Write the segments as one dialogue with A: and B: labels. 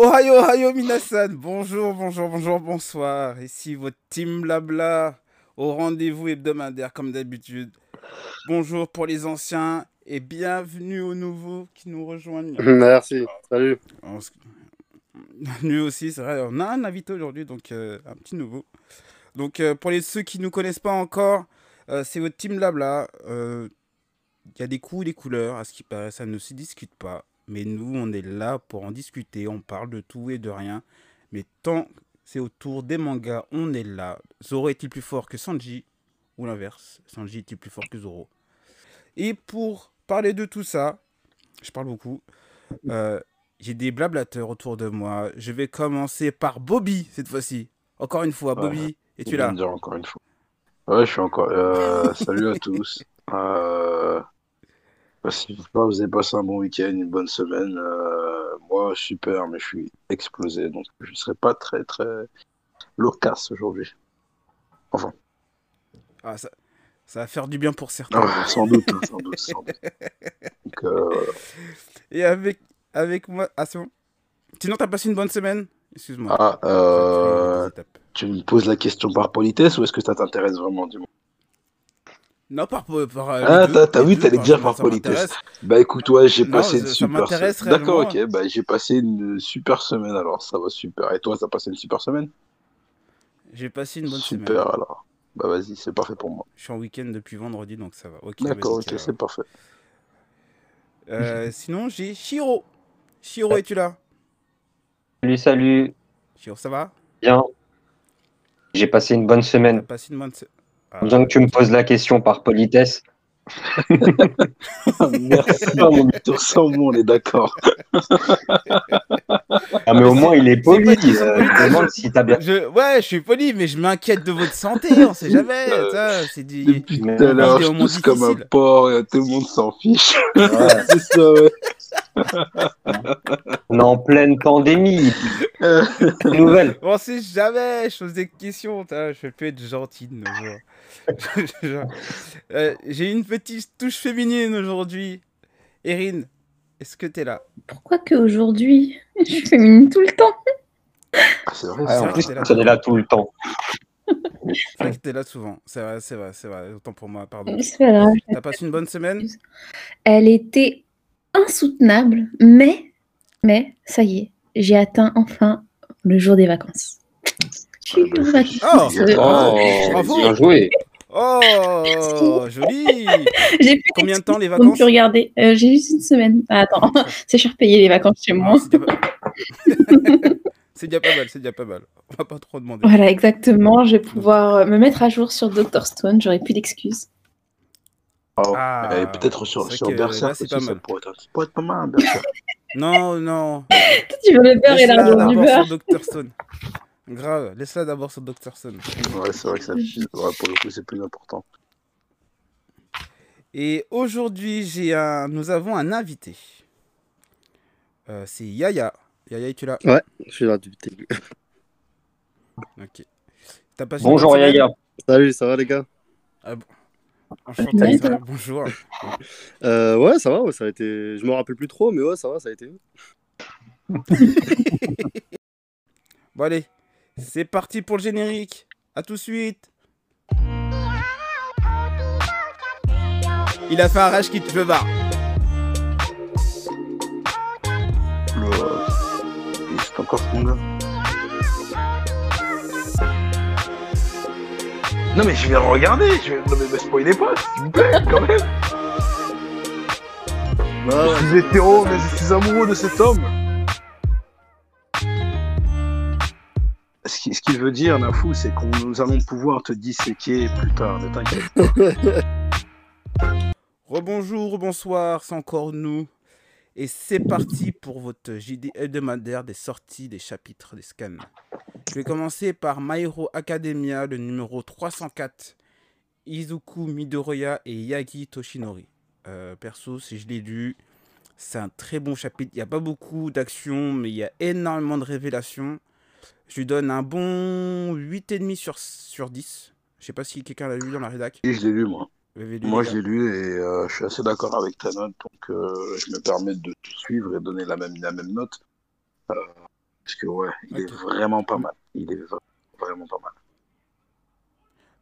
A: Ohio, Ohio, Minasan. Bonjour, bonjour, bonjour, bonsoir. Ici votre team Blabla au rendez-vous hebdomadaire comme d'habitude. Bonjour pour les anciens et bienvenue aux nouveaux qui nous rejoignent.
B: Merci, salut.
A: Bienvenue aussi, c'est vrai. On a un invité aujourd'hui, donc euh, un petit nouveau. Donc euh, pour les, ceux qui ne nous connaissent pas encore, euh, c'est votre team Blabla. Il y a des coups et des couleurs, à ce qui paraît, ça ne se discute pas. Mais nous, on est là pour en discuter. On parle de tout et de rien. Mais tant c'est autour des mangas, on est là. Zoro est-il plus fort que Sanji Ou l'inverse Sanji est-il plus fort que Zoro? Et pour parler de tout ça, je parle beaucoup. Euh, j'ai des blablateurs autour de moi. Je vais commencer par Bobby cette fois-ci. Encore une fois, Bobby, es-tu là?
C: Dire encore une fois. Ouais, je suis encore. Euh, salut à tous. Euh, J'espère que vous avez passé un bon week-end, une bonne semaine. Euh, moi, super, mais je suis explosé, donc je ne serai pas très, très loquace aujourd'hui. Enfin.
A: Ah, ça, ça va faire du bien pour certains.
C: Ah, sans doute, hein, sans doute, sans doute. Donc, euh...
A: Et avec, avec moi. Ah, c'est bon Sinon, t'as passé une bonne semaine? Excuse-moi.
C: Ah, euh... Tu me poses la question par politesse ou est-ce que ça t'intéresse vraiment du monde
A: non, par. par
C: ah, t'as vu, t'allais dire par politesse. Bah écoute, ouais, j'ai passé une super semaine. D'accord, ok, bah j'ai passé une super semaine alors, ça va super. Et toi, t'as passé une super semaine?
A: J'ai passé une bonne
C: super,
A: semaine.
C: Super alors. Bah vas-y, c'est parfait pour moi.
A: Je suis en week-end depuis vendredi, donc ça va.
C: D'accord, ok, c'est parfait.
A: Euh, sinon, j'ai Shiro. Shiro, es-tu là?
D: Salut, salut.
A: Shiro, ça va?
D: Bien. J'ai passé une bonne semaine.
A: Passé une bonne semaine.
D: Ah, Bien que tu me poses la question par politesse.
C: Merci, sans moi, on est d'accord.
D: ah, mais au moins, il est poli. Euh, je demande si t'as bien.
A: Je... Ouais, je suis poli, mais je m'inquiète de votre santé, on sait jamais. C'est dit.
C: Depuis tout à l'heure, je pousse comme un porc et tout le monde s'en fiche. Ouais. C'est ça, ouais.
D: On est en pleine pandémie. Nouvelle.
A: On sait jamais, je pose des questions. Je peux être gentil de nos jours. euh, J'ai une petite touche féminine aujourd'hui. Erin, est-ce que t'es là?
E: Pourquoi que aujourd'hui? Je suis féminine tout le temps.
C: Ah, c'est vrai,
D: ah, en plus, tu es là tout le temps.
A: C'est vrai que t'es là souvent. C'est vrai, c'est vrai, c'est vrai. Autant pour moi, pardon. T'as passé une bonne semaine?
E: Elle était insoutenable, mais, mais, ça y est, j'ai atteint enfin le jour des vacances. Je suis
A: Oh,
D: oh bravo Bien joué
A: Oh, joli
E: J'ai plus
A: Combien de temps les vacances
E: pu regarder. Euh, j'ai juste une semaine. Ah, attends, c'est cher payé les vacances chez moi.
A: c'est déjà, pas... mal, c'est déjà pas mal. On va pas trop demander.
E: Voilà, exactement. Je vais pouvoir me mettre à jour sur Dr Stone. J'aurai plus d'excuses.
C: Oh. Ah, peut-être sur, sur Berserk aussi, ça pourrait être, ça pourrait être pas mal,
A: non, non.
E: tu veux le beurre et l'argent du beurre.
A: sur Dr Stone. Grave, laisse-la d'abord sur Dr. Stone.
C: Ouais, c'est vrai que ça, ouais, pour le coup, c'est plus important.
A: Et aujourd'hui, j'ai un... nous avons un invité. Euh, c'est Yaya. Yaya, es-tu là?
B: Ouais, je suis là depuis le début.
A: Ok. As passé
D: bonjour Yaya.
B: Salut, ça va les gars?
A: Ah, bon. Enchanté, ça va, bonjour.
B: Euh, ouais, ça va, ouais, ça a été. Je me rappelle plus trop, mais ouais, ça va, ça a été.
A: bon, allez, c'est parti pour le générique. À tout de suite. Il a fait un rage qui te veut voir.
C: C'est encore ce gars. Non mais je vais regarder, je vais... non mais me spoilez pas, s'il vous plaît, quand même. je suis hétéro, mais je suis amoureux de cet homme. Ce qu'il veut dire, Nafou, c'est qu'on nous allons pouvoir te disséquer plus tard, ne t'inquiète
A: pas. Rebonjour, bonsoir, c'est encore nous. Et c'est parti pour votre JD hebdomadaire des sorties des chapitres des scans. Je vais commencer par My Hero Academia, le numéro 304. Izuku Midoriya et Yagi Toshinori. Euh, perso, si je l'ai lu, c'est un très bon chapitre. Il n'y a pas beaucoup d'action, mais il y a énormément de révélations. Je lui donne un bon 8,5 sur, sur 10. Je sais pas si quelqu'un l'a lu dans la rédac.
C: Oui, je l'ai lu, moi. Moi, je l'ai lu et euh, je suis assez d'accord avec ta note, donc euh, je me permets de te suivre et donner la même, la même note. Euh, Parce que ouais, il est vraiment pas mal. Il est vra- vraiment pas mal.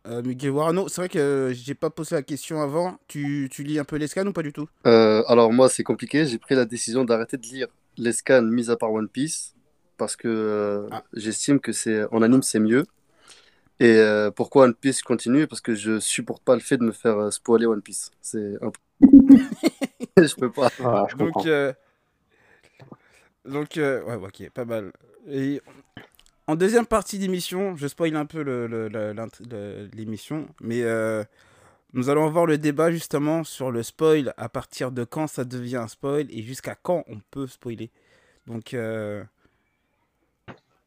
A: Euh, Miguel Warano, c'est vrai que j'ai pas posé la question avant. Tu, tu lis un peu les scans ou pas du tout?
B: Euh, alors moi, c'est compliqué. J'ai pris la décision d'arrêter de lire les scans mis à part One Piece parce que euh,
A: Ah.
B: j'estime que c'est en anime c'est mieux. Et euh, pourquoi One Piece continue? Parce que je supporte pas le fait de me faire euh, spoiler One Piece. C'est un je peux pas.
D: Je comprends.
A: Donc, euh, donc euh, ouais, ok, pas mal. Et en deuxième partie d'émission, je spoil un peu l'émission, mais euh, nous allons voir le débat justement sur le spoil, à partir de quand ça devient un spoil et jusqu'à quand on peut spoiler? Donc, euh,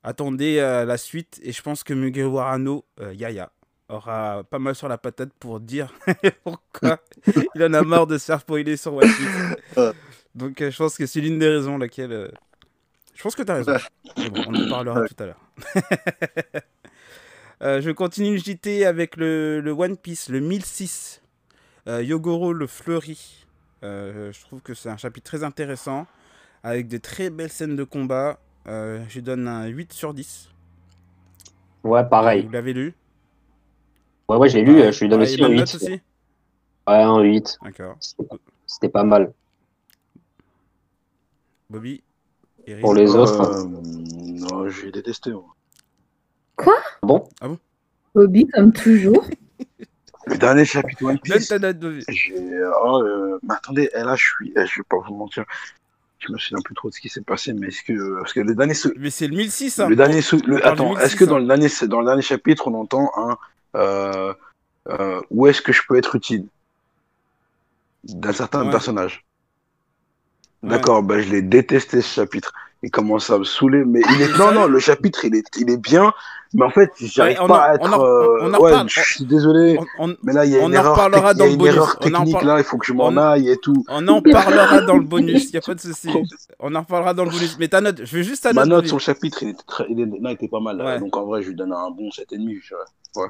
A: attendez euh, la suite et je pense que Miguel Warano, euh, Yaya, aura pas mal sur la patate pour dire pourquoi il en a marre de se faire spoiler sur One Piece. Donc euh, je pense que c'est l'une des raisons laquelle... euh, Je pense que tu as raison. Bon, on en parlera tout à l'heure. Je continue le JT avec le, le One Piece, le 1006. Euh, Yogoro le fleuri. Je trouve que c'est un chapitre très intéressant, avec de très belles scènes de combat. Euh, je lui donne un 8 sur 10.
D: Ouais, pareil.
A: Vous l'avez lu?
D: Ouais, ouais, j'ai lu, euh, je lui donne
A: Pareil,
D: aussi un
A: bonne
D: 8.
A: note aussi?
D: Ouais, un 8.
A: D'accord.
D: C'était- pas mal.
A: Bobby Eric
D: Pour les autres,
C: Euh, non, j'ai détesté. moi.
E: Bobby, comme toujours.
C: Le dernier chapitre One
A: Donne
C: Piece.
A: ta note, Bobby.
C: Oh, euh, mais attendez, là, je suis. eh, Je vais pas vous mentir. Je me souviens plus trop de ce qui s'est passé, mais est-ce que. Parce que le dernier. sou-
A: Mais c'est le 1006, hein.
C: Le dernier sou- le- Attends,
A: 1006,
C: est-ce que dans
A: hein.
C: le, dernier, dans le dernier chapitre, on entend un. euh, euh, où est-ce que je peux être utile? D'un certain
A: Ouais.
C: personnage.
A: Ouais.
C: D'accord, ben je l'ai détesté ce chapitre. Il commence à me saouler, mais il est.
A: Mais
C: Non, non, le chapitre, il est, il est bien, mais en fait, j'arrive
A: Ouais, on
C: pas
A: en-
C: à être.
A: on
C: euh,
A: on
C: ouais, je suis désolé. Mais là, il y a une
A: en
C: erreur,
A: dans
C: il y a
A: le
C: une
A: bonus.
C: erreur
A: en
C: technique là, il faut que je m'en
A: on-
C: aille et tout.
A: on en parlera dans le bonus, il a pas de souci. On en reparlera dans le bonus. Mais ta note, je veux juste ta
C: Ma
A: note.
C: note
A: Bobby.
C: sur le chapitre, il était, très, il est- non, il était pas mal.
A: Ouais.
C: Donc en vrai, je lui donne un bon 7,5. je dirais.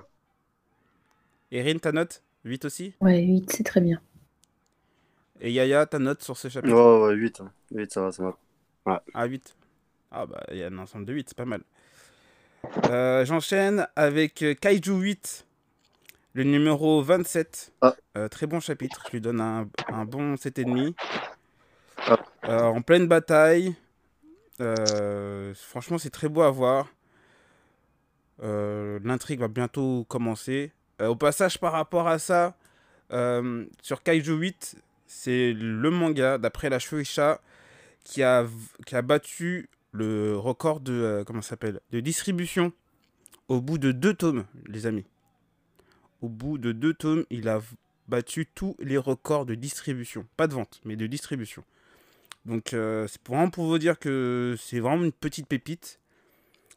A: Erin, ta note? 8 aussi?
E: Ouais, 8, c'est très bien.
A: Et Yaya, ta note sur ce chapitre?
B: Ouais, ouais, 8. 8, ça va, ça va.
A: Ah, 8. Ah, bah, il y a un ensemble de 8, c'est pas mal. Euh, J'enchaîne avec euh, Kaiju 8, le numéro 27.
B: Ah.
A: Euh, très bon chapitre, je lui donne un, un bon 7,5.
B: Ah.
A: Euh, en pleine bataille. Franchement, c'est très beau à voir. L'intrigue va bientôt commencer. Au passage, par rapport à ça, sur Kaiju 8, c'est le manga, d'après la Shueisha, qui a, qui a battu le record de, euh, comment de distribution au bout de deux tomes, les amis. Au bout de deux tomes, il a battu tous les records de distribution. Pas de vente, mais de distribution. Donc, euh, c'est vraiment pour vous dire que c'est vraiment une petite pépite.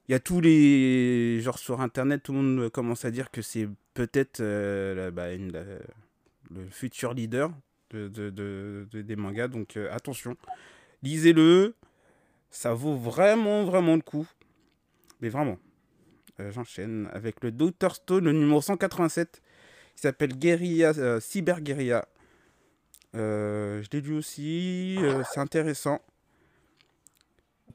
A: Il y a tous les. Genre sur internet, tout le monde commence à dire que c'est peut-être euh, bah, le futur leader de, de- de- de- des mangas. Donc, euh, attention. Lisez-le. Ça vaut vraiment, vraiment le coup. Mais vraiment. Euh, J'enchaîne avec le Dr Stone, le numéro 187, qui s'appelle Guerilla, euh, Cyber Guerilla. Euh, je l'ai lu aussi, c'est intéressant.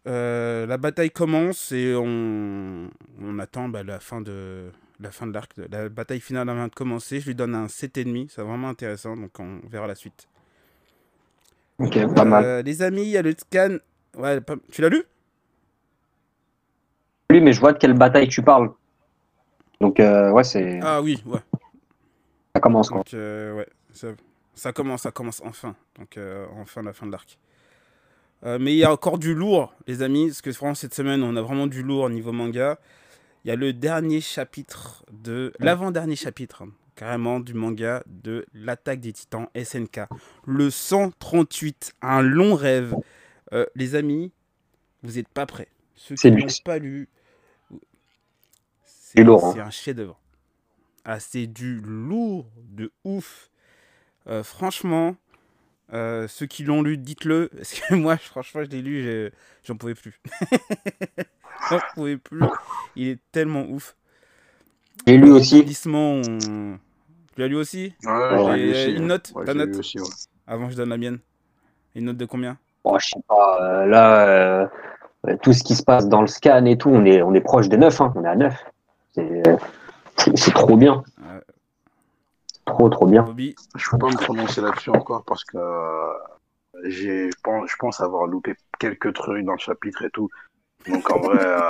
A: La bataille commence et on, on attend bah, la fin de la fin de l'arc. La bataille finale vient de commencer. Je lui donne un 7,5. C'est vraiment intéressant. Donc on verra la suite.
D: Ok, pas mal.
A: Euh, les amis, il y a le scan. Ouais, pas- Tu l'as lu?
D: Oui, mais je vois de quelle bataille tu parles. Donc, euh, ouais, c'est...
A: Ah oui, ouais.
D: ça commence, quoi.
A: Donc, euh, ouais, ça, ça commence, ça commence enfin. Donc, enfin la fin de l'arc. Euh, mais il y a encore du lourd, les amis, parce que vraiment cette semaine, on a vraiment du lourd au niveau manga. Il y a le dernier chapitre de. L'avant-dernier chapitre, hein, carrément, du manga de L'attaque des titans SNK. Le 138, un long rêve. Euh, les amis, vous n'êtes pas prêts. Ceux qui
D: C'est
A: n'ont pas lu.
D: Lourd, hein.
A: C'est un chef-d'œuvre. Ah, c'est du lourd de ouf. Euh, franchement, euh, ceux qui l'ont lu, dites-le. Parce que moi, franchement, je l'ai lu, j'en pouvais plus. j'en pouvais plus. Il est tellement ouf.
D: J'ai lu aussi.
A: On- Tu l'as lu aussi
C: Ouais,
A: et
C: aussi,
A: une note,
C: Ouais,
A: ta note
C: aussi, ouais.
A: Avant que je donne la mienne. Une note de combien
D: Bon, je sais pas, euh, là, euh, tout ce qui se passe dans le scan et tout, on est, on est proche des 9, hein, on est à 9. C'est c'est trop bien.
A: Ouais.
D: Trop, trop bien.
A: Bobby,
C: Je peux pas me prononcer là-dessus encore parce que euh, j'ai, je pense, avoir loupé quelques trucs dans le chapitre et tout. Donc en vrai, euh,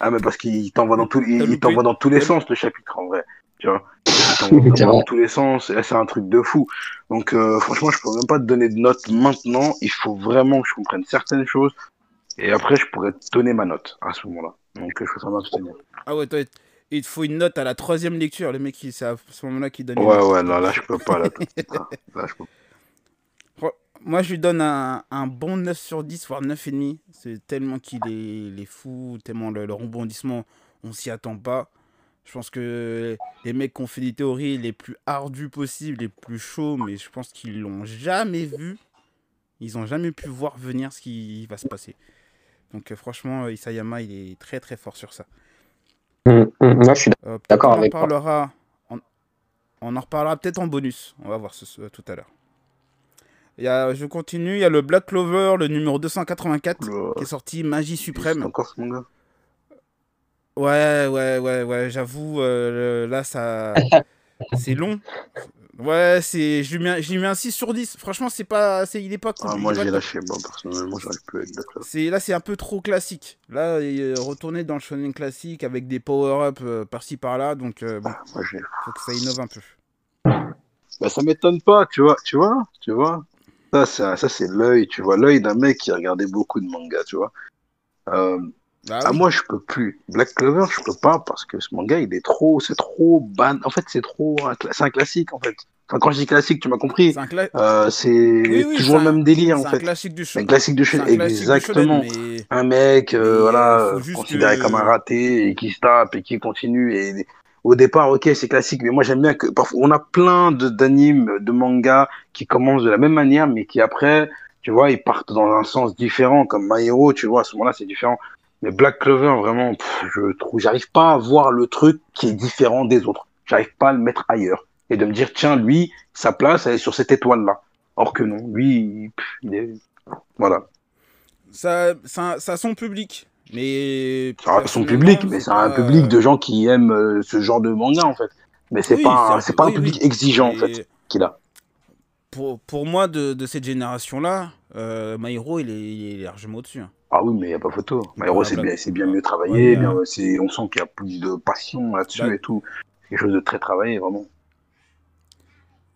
C: ah mais parce qu'il t'envoie dans tous, il, t'envoie dans tous les sens le chapitre en vrai, tu vois. Dans tous les sens et là c'est un truc de fou. Donc euh, franchement, je peux même pas te donner de note maintenant. Il faut vraiment que je comprenne certaines choses et après je pourrais te donner ma note à ce moment-là. Donc je peux vraiment m'abstenir.
A: Ah ouais, toi, il te faut une note à la troisième lecture. Le mec, il- c'est à ce moment-là qu'il donne une
C: Ouais
A: note.
C: ouais, là là je peux pas là. je peux
A: Moi, je lui donne un, un bon 9 sur 10, voire 9,5. C'est tellement qu'il est, il est fou, tellement le, le rebondissement, on s'y attend pas. Je pense que les mecs qui ont fait des théories les plus ardues possibles, les plus chauds, mais je pense qu'ils l'ont jamais vu. Ils ont jamais pu voir venir ce qui va se passer. Donc euh, franchement, euh, Isayama, il est très très fort sur ça.
D: Moi, je suis
A: Euh,
D: D'accord
A: on en
D: avec toi.
A: parlera. On, on en reparlera peut-être en bonus. On va voir ce, ce- tout à l'heure. Il y a, je continue. Il y a le Black Clover, le numéro 284,
C: Oula.
A: qui est sorti Magie Suprême.
C: encore ce manga.
A: Ouais, ouais, ouais, ouais. J'avoue, euh, là, ça, c'est long. Ouais, c'est, je lui mets, un- je lui mets un 6 sur 10. Franchement, c'est pas, c'est, il est pas cool.
C: Ah, moi j'ai lâché, moi personnellement j'arrive plus Clover.
A: C'est là, c'est un peu trop classique. Là, il est retourné dans le shonen classique avec des power-up euh, par-ci par-là, donc euh, bon,
C: Ah, moi j'ai
A: faut que ça innove un peu.
C: Bah, ça m'étonne pas, tu vois, tu vois, tu vois. Ça, ça, ça c'est l'œil, tu vois, l'œil d'un mec qui a regardé beaucoup de mangas, tu vois. Euh, Ah,
A: oui.
C: moi, je peux plus. Black Clover, je peux pas parce que ce manga, il est trop, c'est trop ban. En fait, c'est trop, c'est un classique, en fait. Enfin, quand je dis classique, tu m'as compris.
A: C'est cla-
C: Euh,
A: Oui, oui,
C: toujours le même délire, en
A: c'est un
C: fait.
A: classique du
C: Un classique de
A: C'est un classique du
C: exactement.
A: shonen, mais
C: un mec, euh, voilà, euh, considéré
A: que-
C: comme un raté et qui se tape et qui continue. Et au départ, ok, c'est classique, mais moi j'aime bien que parfois on a plein de d'animes, de mangas qui commencent de la même manière, mais qui après, tu vois, ils partent dans un sens différent, comme My Hero, tu vois, à ce moment-là, c'est différent. Mais Black Clover, vraiment, pff, je trouve, j'arrive pas à voir le truc qui est différent des autres. J'arrive pas à le mettre ailleurs et de me dire, tiens, lui, sa place, elle est sur cette étoile-là. Or que non, lui, il- pff, il est, voilà.
A: ça, ça, ça a son public. Mais
C: Ça a son public, mais c'est un public de gens qui aiment euh, ce genre de manga en fait. Mais c'est
A: Oui,
C: pas,
A: c'est
C: pas
A: oui,
C: un public
A: oui.
C: exigeant en fait qu'il a.
A: Pour, pour moi, de, de cette génération-là, euh, My Hero, il est, il est largement au-dessus. hein.
C: Ah oui, mais il y a pas photo. My Hero,
A: Voilà,
C: c'est bien, c'est bien mieux
A: Ouais,
C: travaillé. bien, c'est, on sent qu'il y a plus de passion là-dessus
A: Bah-
C: et tout. C'est quelque chose de très travaillé vraiment.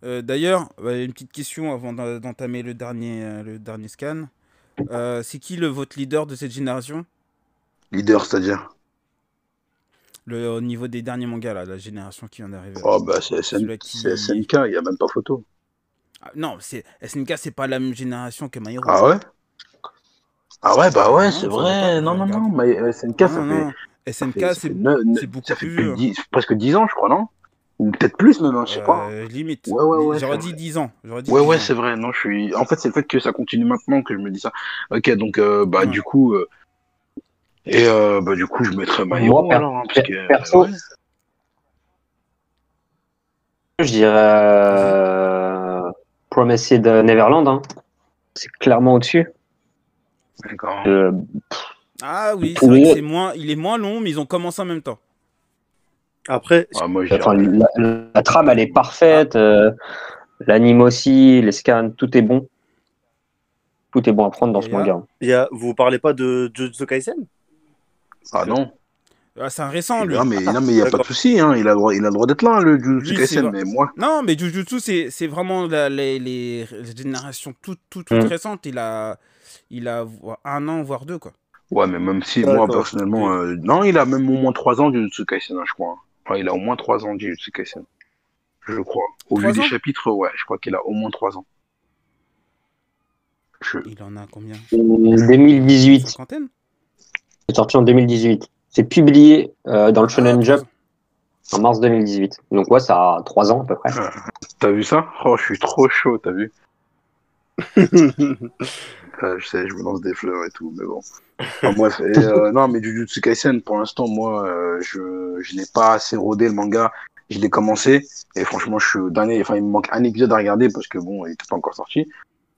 A: Euh, D'ailleurs, une petite question avant d'en- d'entamer le dernier, euh, le dernier scan. Euh, c'est qui le votre leader de cette génération?
C: Leader, c'est-à-dire?
A: le, Au niveau des derniers mangas, là, la génération qui vient d'arriver.
C: Oh bah c'est SN
A: qui-
C: SNK, il y a même pas photo.
A: Ah, non, c'est SNK, c'est pas la même génération que My Hero.
C: Ah ouais? Ah ouais, bah ouais, c'est vrai.
A: pas,
C: Non, non, non. Mais euh, SNK, ça fait,
A: SNK, c'est beaucoup
C: ça fait
A: plus
C: plus de
A: vieux.
C: 10 presque 10 ans, je crois, non? Ou peut-être plus même, hein, je sais pas.
A: euh, limite.
C: Ouais, ouais, ouais,
A: J'aurais dit
C: vrai.
A: 10 ans. J'aurais dit
C: Ouais,
A: 10
C: ouais, c'est vrai. Non, je suis. En fait, c'est le fait que ça continue maintenant que je me dis ça. Ok, donc euh, bah du coup, euh, et euh, bah du coup, je mettrais
D: Moi, per-
C: alors, hein, parce que
D: perso,
C: ouais.
D: Je dirais euh, Promised Neverland. hein. C'est clairement au-dessus.
C: D'accord.
D: Euh,
A: Ah oui, c'est
D: Pour
A: vrai que
D: eux-
A: c'est moins, il est moins long, mais ils ont commencé en même temps.
B: Après,
C: Ah, moi,
D: enfin, la, la trame, elle est parfaite. euh, L'anime aussi, les scans, tout est bon. Tout est bon à prendre dans ce
A: Et là-
D: manga.
B: il y a... vous parlez pas de Jujutsu Kaisen?
C: Ah non.
A: Ah, c'est un récent, lui.
C: Non mais non mais il y a pas de souci, hein. Il a le droit, il a le droit d'être là, le Jujutsu
A: Lui,
C: Kaisen. Mais moi,
A: Non, mais Jujutsu, c'est c'est vraiment la- les, les générations toutes toutes toutes
D: Mm.
A: récentes. Il a, il a un an, voire deux, quoi.
C: ouais, mais même si moi personnellement, euh, non, il a même au moins 3 ans du Jujutsu Kaisen, hein, je crois. Ouais, il a au moins 3 ans du Jujutsu Kaisen, je crois. Au vu
A: Trois
C: des
A: ans
C: chapitres, ouais, je crois qu'il a au moins 3 ans. Je...
A: Il en a combien?
D: 2018.
A: Cinquantaine?
D: C'est sorti en 2018. C'est publié euh, dans le Shonen
A: Ah,
D: Jump
A: trois
D: en mars 2018. Donc ouais, ça a 3 ans à peu près.
C: T'as vu ça? Oh, je suis trop chaud, t'as vu? Je sais, je me lance des fleurs et tout, mais bon. Enfin, bref, et, euh, non, mais Jujutsu Kaisen, pour l'instant, moi, euh, je, je n'ai pas assez rodé le manga. Je l'ai commencé, et franchement, je suis au dernier. Enfin, il me manque un épisode à regarder parce que bon, il n'était pas encore sorti.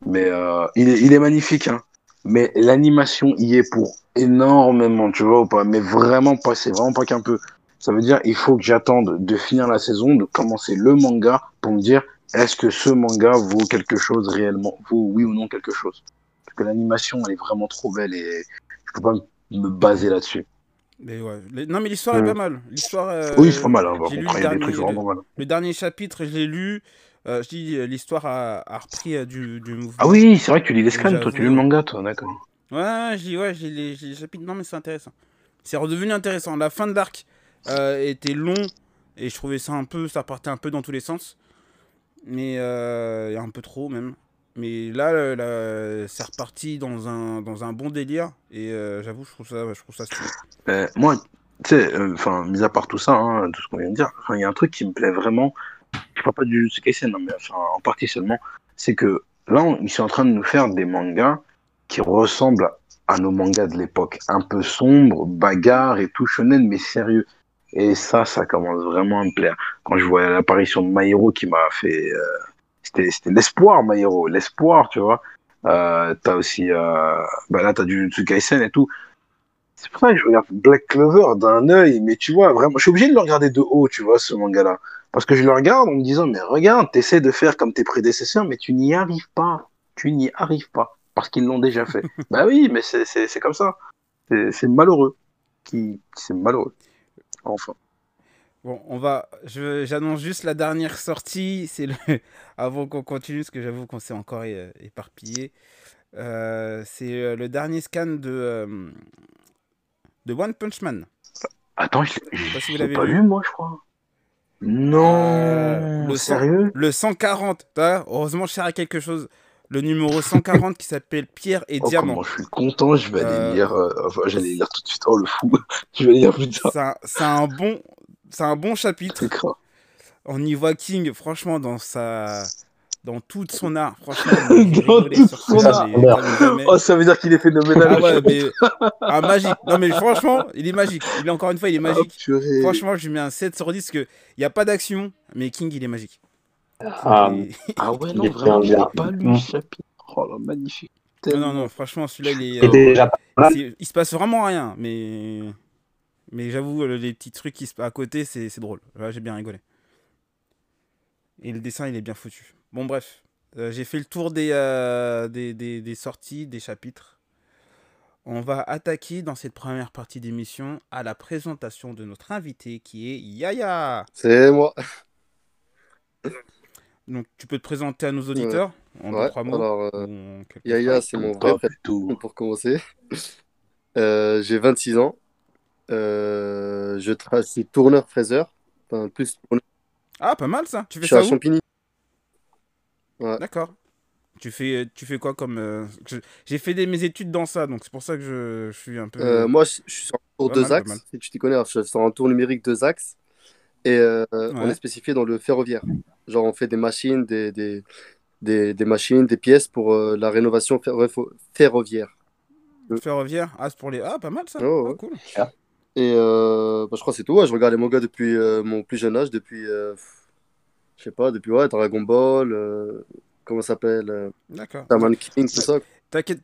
C: Mais euh, il, est, il est magnifique, hein. mais l'animation y est pour énormément, tu vois ou pas Mais vraiment pas, c'est vraiment pas qu'un peu. Ça veut dire il faut que j'attende de finir la saison, de commencer le manga pour me dire est-ce que ce manga vaut quelque chose réellement, vaut oui ou non quelque chose? Que l'animation elle est vraiment trop belle et je peux pas me baser là-dessus.
A: Mais ouais. les- Non, mais l'histoire est
C: Mm.
A: pas mal. L'histoire. euh,
C: oui, c'est pas mal, hein,
A: j'ai lu
C: contre,
A: le
C: des
A: dernier,
C: trucs vraiment mal.
A: le dernier chapitre, je l'ai lu. Euh, je dis, euh, l'histoire a, a repris euh, du, du mouvement.
C: Ah oui, c'est vrai que tu lis les scans, toi, tu lis le manga, toi, d'accord.
A: Ouais, je lis, ouais, j'ai les, les chapitres. Non, mais c'est intéressant. C'est redevenu intéressant. La fin de l'arc euh, était long et je trouvais ça un peu. Ça partait un peu dans tous les sens. Mais. Euh, un peu trop, même. Mais là, là, c'est reparti dans un, dans un bon délire. Et euh, j'avoue, je trouve ça, je trouve ça stylé.
C: Euh, moi, tu sais, euh, mis à part tout ça, hein, tout ce qu'on vient de dire, il y a un truc qui me plaît vraiment. Je parle pas du Jujutsu Kaisen, hein, mais en partie seulement. C'est que là, ils sont en train de nous faire des mangas qui ressemblent à nos mangas de l'époque. Un peu sombres, bagarre et tout, shonen, mais sérieux. Et ça, ça commence vraiment à me plaire. Quand je vois l'apparition de Maïro qui m'a fait. euh, c'était c'était l'espoir, Maïro, l'espoir, tu vois. Euh, t'as aussi. Euh, bah là, t'as du Jujutsu Kaisen et tout. C'est pour ça que je regarde Black Clover d'un œil, mais tu vois, vraiment, je suis obligé de le regarder de haut, tu vois, ce manga-là. Parce que je le regarde en me disant, mais regarde, t'essaies de faire comme tes prédécesseurs, mais tu n'y arrives pas. Tu n'y arrives pas. Parce qu'ils l'ont déjà fait. bah oui, mais c'est- comme ça. C'est c'est malheureux. Qui, c'est malheureux. Enfin.
A: Bon, on va. je- J'annonce juste la dernière sortie. C'est le. Avant qu'on continue, parce que j'avoue qu'on s'est encore éparpillé. Euh, c'est euh, le dernier scan de. euh, de One Punch Man.
C: Attends, je
A: Je sais pas si vous
C: je l'ai
A: l'avez
C: pas
A: vu.
C: moi, je crois. Non,
A: Euh, le
C: sérieux?
A: Le 140. t'as- Heureusement, je sers à quelque chose. Le numéro 140 qui s'appelle Pierre et
C: Oh,
A: Diamant.
C: comment je suis content, je vais aller
A: Euh,
C: lire. euh, enfin, j'allais lire tout de suite. Oh, le fou. je vais lire plus tard.
A: C'est un, c'est un bon. C'est un bon chapitre. On y voit King, franchement, dans sa. Dans toute son art. Franchement,
C: Dans son
D: art.
C: Oh, ça veut dire qu'il est phénoménal.
A: Ah ouais, mais. Ah, magique. Non, mais franchement, il est magique. Il est encore une fois, il est magique.
C: Ah, purée.
A: Franchement, je lui mets un 7 sur 10 parce qu'il n'y a pas d'action, mais King, il est magique.
D: Ah,
A: Et-
C: Ah ouais, non, vraiment,
D: bien.
C: pas lu
D: Mm.
C: le chapitre. Oh là, magnifique.
A: Non, non, non, franchement, celui-là, il est. euh, Il se passe vraiment rien, mais. Mais j'avoue, euh, les petits trucs qui se passent à côté, c'est drôle. Là, j'ai bien rigolé. Et le dessin, il est bien foutu. Bon, bref. Euh, j'ai fait le tour des, euh, des, des, des sorties, des chapitres. On va attaquer dans cette première partie d'émission à la présentation de notre invité qui est Yaya.
B: C'est moi.
A: Donc, tu peux te présenter à nos auditeurs en deux,
B: Ouais,
A: trois mots
B: alors, euh,
A: en
B: Yaya, c'est mon vrai prénom pour commencer. Euh, j'ai 26 ans. Euh, je tra- je suis tourneur-fraiseur. Enfin, plus tourneur.
A: Ah, pas mal ça. Tu
B: Je
A: fais
B: suis
A: ça
B: à
A: où
B: Champigny.
A: D'accord. Tu fais, tu fais quoi comme. euh, je- J'ai fait des, mes études dans ça, donc c'est pour ça que je, je suis un peu.
B: Euh, moi, je, je suis sur un tour
A: Pas
B: deux
A: mal,
B: axes. Si tu t'y connais, alors, je suis sur un tour numérique deux axes. Et euh, on est spécifié dans le ferroviaire. Genre, on fait des machines, des, des, des, des machines, des pièces pour euh, la rénovation ferro- ferroviaire.
A: Ferroviaire. Ah, c'est pour les. Ah, pas mal ça.
B: Oh,
A: Ah,
B: ouais. Et euh, bah, je crois que c'est tout. ouais. je regarde les mangas depuis euh, mon plus jeune âge, depuis, euh, je sais pas, depuis ouais, Dragon Ball, euh, comment ça s'appelle, euh,
A: D'accord.
B: King, tout ça.
A: T'inquiète.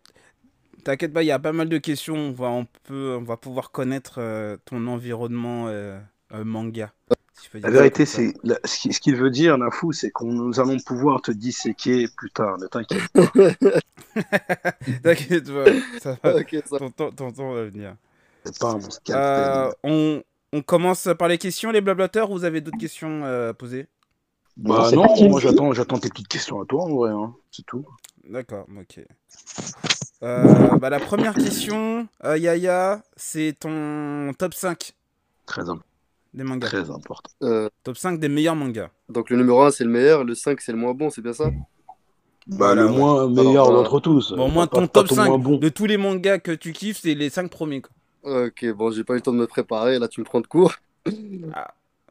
A: T'inquiète pas, il y a pas mal de questions. On va, on peut, on va pouvoir connaître euh, ton environnement euh, euh, manga. si
C: La vérité, c'est la- ce qui- ce qu'il veut dire, Nafou, c'est qu'on nous allons pouvoir te disséquer plus tard. Ne t'inquiète.
A: T'inquiète pas. Ça va.
B: Ok, ça.
A: Ton ton temps va venir.
C: C'est pas mon
A: Euh,
C: scalpel.
A: on, on commence par les questions, les blablateurs, ou vous avez d'autres questions euh, à poser
C: Bah non, moi j'attends, j'attends tes petites questions à toi en vrai, hein. c'est tout.
A: D'accord, ok. Euh, bah, la première question, euh, Yaya, c'est ton top 5
C: Très, im-
A: des mangas.
C: très important.
B: Euh,
A: Top 5 des meilleurs mangas.
B: donc le numéro 1 c'est le meilleur, le 5 c'est le moins bon, c'est bien ça?
C: Bah,
A: Voilà,
C: le
A: ouais.
C: moins meilleur d'entre tous.
A: Bon, au moins ton
C: pas
A: top
C: ton
A: 5
C: moins bon.
A: de tous les mangas que tu kiffes, c'est les 5 premiers. Quoi.
B: Ok, bon, j'ai pas eu le temps de me préparer, là tu me prends de court.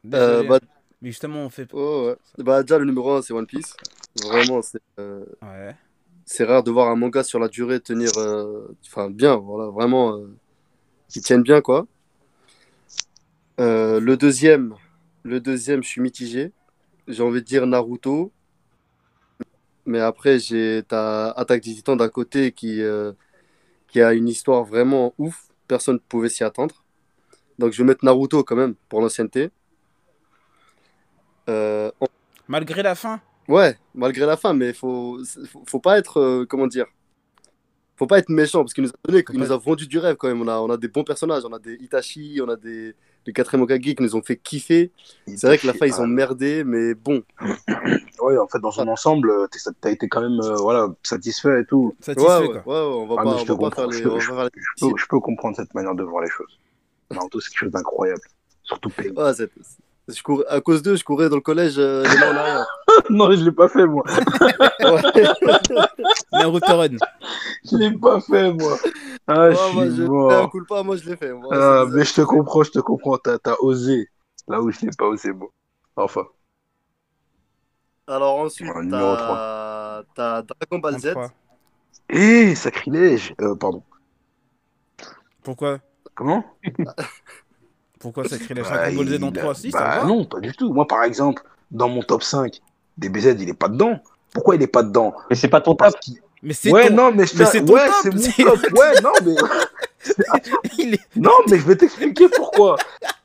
A: Désolé,
B: Euh, bah,
A: mais justement, on fait.
B: oh, ouais. Bah, déjà le numéro 1 c'est One Piece. Vraiment, c'est euh,
A: Ouais.
B: c'est rare de voir un manga sur la durée tenir euh, enfin, bien, voilà, vraiment, qui tienne bien quoi. Le deuxième, le deuxième, je suis mitigé. J'ai envie de dire Naruto. Mais après, j'ai ta Attaque des Titans d'un côté qui, qui a une histoire vraiment ouf. Personne ne pouvait s'y attendre. Donc je vais mettre Naruto quand même pour l'ancienneté. Euh,
A: Malgré la fin.
B: Ouais, malgré la fin, mais faut, faut, faut pas être, euh, comment dire, faut pas être méchant parce qu'il nous a donné, il
A: pas
B: nous a vendu du rêve quand même. On a, on a des bons personnages, on a des Itachi, on a des, les quatrième Hokage qui nous ont fait kiffer. C'est vrai que la fin ils ont merdé, mais bon,
C: Ouais, en fait, dans son ensemble, euh, t'as été quand même euh, voilà, satisfait et tout.
B: ouais,
A: Satisfait,
B: ouais,
A: quoi.
B: ouais, ouais, on va
C: Ah,
B: pas,
C: je
B: on
C: te
B: va pas
C: comprends,
B: faire les,
C: je te-
B: on va
C: je-
B: faire les-
C: Je peux, je peux comprendre cette manière de voir les choses. Naruto, c'est quelque chose d'incroyable. Surtout Pain.
B: Ouais, c'est- je courais, à cause d'eux, je courais dans le collège euh, en arrière.
C: non, je l'ai pas fait, moi.
A: Naruto Run.
C: Je l'ai pas fait, moi. Ah,
B: Ouais,
C: je
B: moi,
C: suis
B: je
C: mort.
B: un coup pas, moi je l'ai fait. Moi,
C: Ah, mais je te comprends, je te comprends. T'as as osé. Là où je n'ai pas osé, moi. Enfin.
B: Alors ensuite,
C: numéro
B: t'as t'as Dragon Ball Z.
A: 33.
C: Eh, sacrilège. Euh, pardon.
A: Pourquoi?
C: Comment?
A: Pourquoi ça crée la
C: Bah,
A: 5 Ball Z
C: a-
A: 3 6
C: bah, non, pas du tout. Moi, par exemple, dans mon top 5, DBZ, il est pas dedans. Pourquoi il est pas dedans?
D: Mais c'est pas ton top.
A: Mais c'est
C: Ouais,
A: ton-
C: non, mais, je
A: mais c'est ton
C: ouais,
A: top,
C: c'est mon top. Ouais, non, mais
A: il est-
C: non, mais je vais t'expliquer pourquoi.